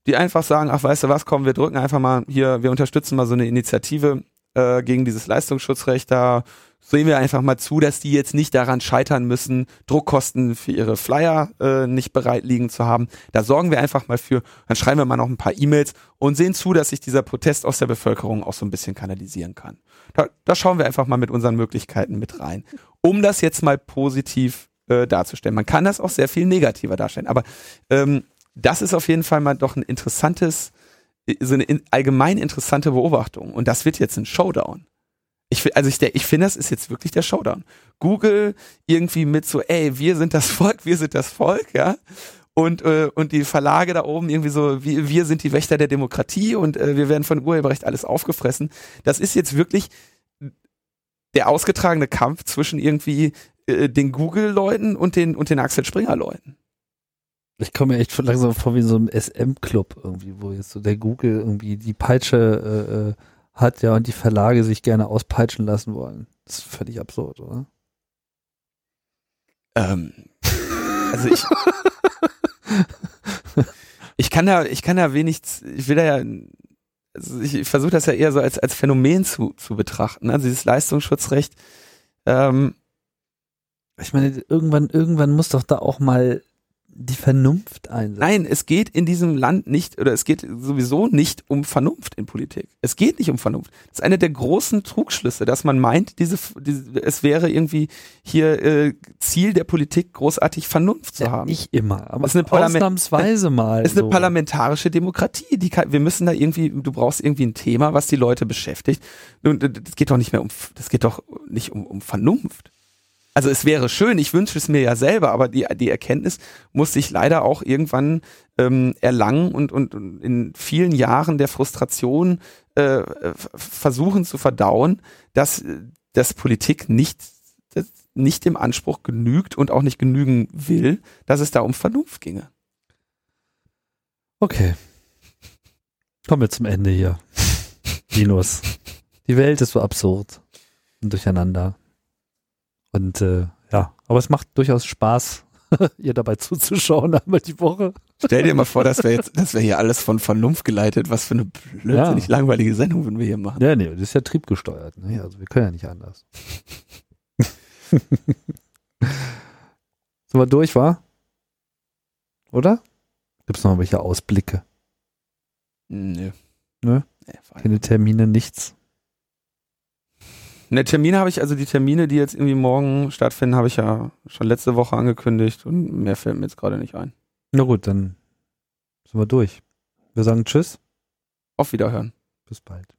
die einfach sagen, ach weißt du was, komm, wir drücken einfach mal hier, wir unterstützen mal so eine Initiative äh, gegen dieses Leistungsschutzrecht da sehen wir einfach mal zu, dass die jetzt nicht daran scheitern müssen, Druckkosten für ihre Flyer äh, nicht bereit liegen zu haben. Da sorgen wir einfach mal für. Dann schreiben wir mal noch ein paar E-Mails und sehen zu, dass sich dieser Protest aus der Bevölkerung auch so ein bisschen kanalisieren kann. Da, da schauen wir einfach mal mit unseren Möglichkeiten mit rein, um das jetzt mal positiv äh, darzustellen. Man kann das auch sehr viel negativer darstellen, aber ähm, das ist auf jeden Fall mal doch ein interessantes, so eine in, allgemein interessante Beobachtung. Und das wird jetzt ein Showdown. Ich, also ich, ich finde, das ist jetzt wirklich der Showdown. Google irgendwie mit so, ey, wir sind das Volk, wir sind das Volk, ja. Und, äh, und die Verlage da oben irgendwie so, wir, wir sind die Wächter der Demokratie und äh, wir werden von Urheberrecht alles aufgefressen. Das ist jetzt wirklich der ausgetragene Kampf zwischen irgendwie äh, den Google-Leuten und den, und den Axel Springer-Leuten.
Ich komme mir echt schon langsam vor wie so einem SM-Club irgendwie, wo jetzt so der Google irgendwie die Peitsche äh, äh hat, ja, und die Verlage sich gerne auspeitschen lassen wollen. Das ist völlig absurd, oder?
Ähm, also ich, ich kann da, ich kann da wenig, ich will da ja, also ich, ich versuche das ja eher so als, als Phänomen zu, zu betrachten, also dieses Leistungsschutzrecht, ähm,
ich meine, irgendwann, irgendwann muss doch da auch mal die Vernunft einsetzen.
Nein, es geht in diesem Land nicht, oder es geht sowieso nicht um Vernunft in Politik. Es geht nicht um Vernunft. Das ist eine der großen Trugschlüsse, dass man meint, diese, diese es wäre irgendwie hier äh, Ziel der Politik, großartig Vernunft zu ja, haben.
Nicht immer, aber
ist eine
ausnahmsweise mal.
Es ist eine so. parlamentarische Demokratie. Die kann, wir müssen da irgendwie, du brauchst irgendwie ein Thema, was die Leute beschäftigt. Und das geht doch nicht mehr um, das geht doch nicht um, um Vernunft also es wäre schön, ich wünsche es mir ja selber, aber die, die Erkenntnis musste ich leider auch irgendwann ähm, erlangen und, und, und in vielen Jahren der Frustration äh, versuchen zu verdauen, dass, dass Politik nicht, nicht dem Anspruch genügt und auch nicht genügen will, dass es da um Vernunft ginge.
Okay. Kommen wir zum Ende hier. Linus. Die Welt ist so absurd und durcheinander. Und äh, ja, aber es macht durchaus Spaß, ihr dabei zuzuschauen einmal die Woche.
Stell dir mal vor, dass wir jetzt, dass wir hier alles von Vernunft geleitet. Was für eine blödsinnig ja. langweilige Sendung würden wir hier machen.
Ja, nee, das ist ja triebgesteuert. Ne? Also wir können ja nicht anders. Sind wir durch, war? Oder? Gibt es noch welche Ausblicke?
Nö.
Nö? Nee, Keine Termine, nichts.
Ne, Termine habe ich, also die Termine, die jetzt irgendwie morgen stattfinden, habe ich ja schon letzte Woche angekündigt und mehr fällt mir jetzt gerade nicht ein.
Na gut, dann sind wir durch. Wir sagen Tschüss.
Auf Wiederhören.
Bis bald.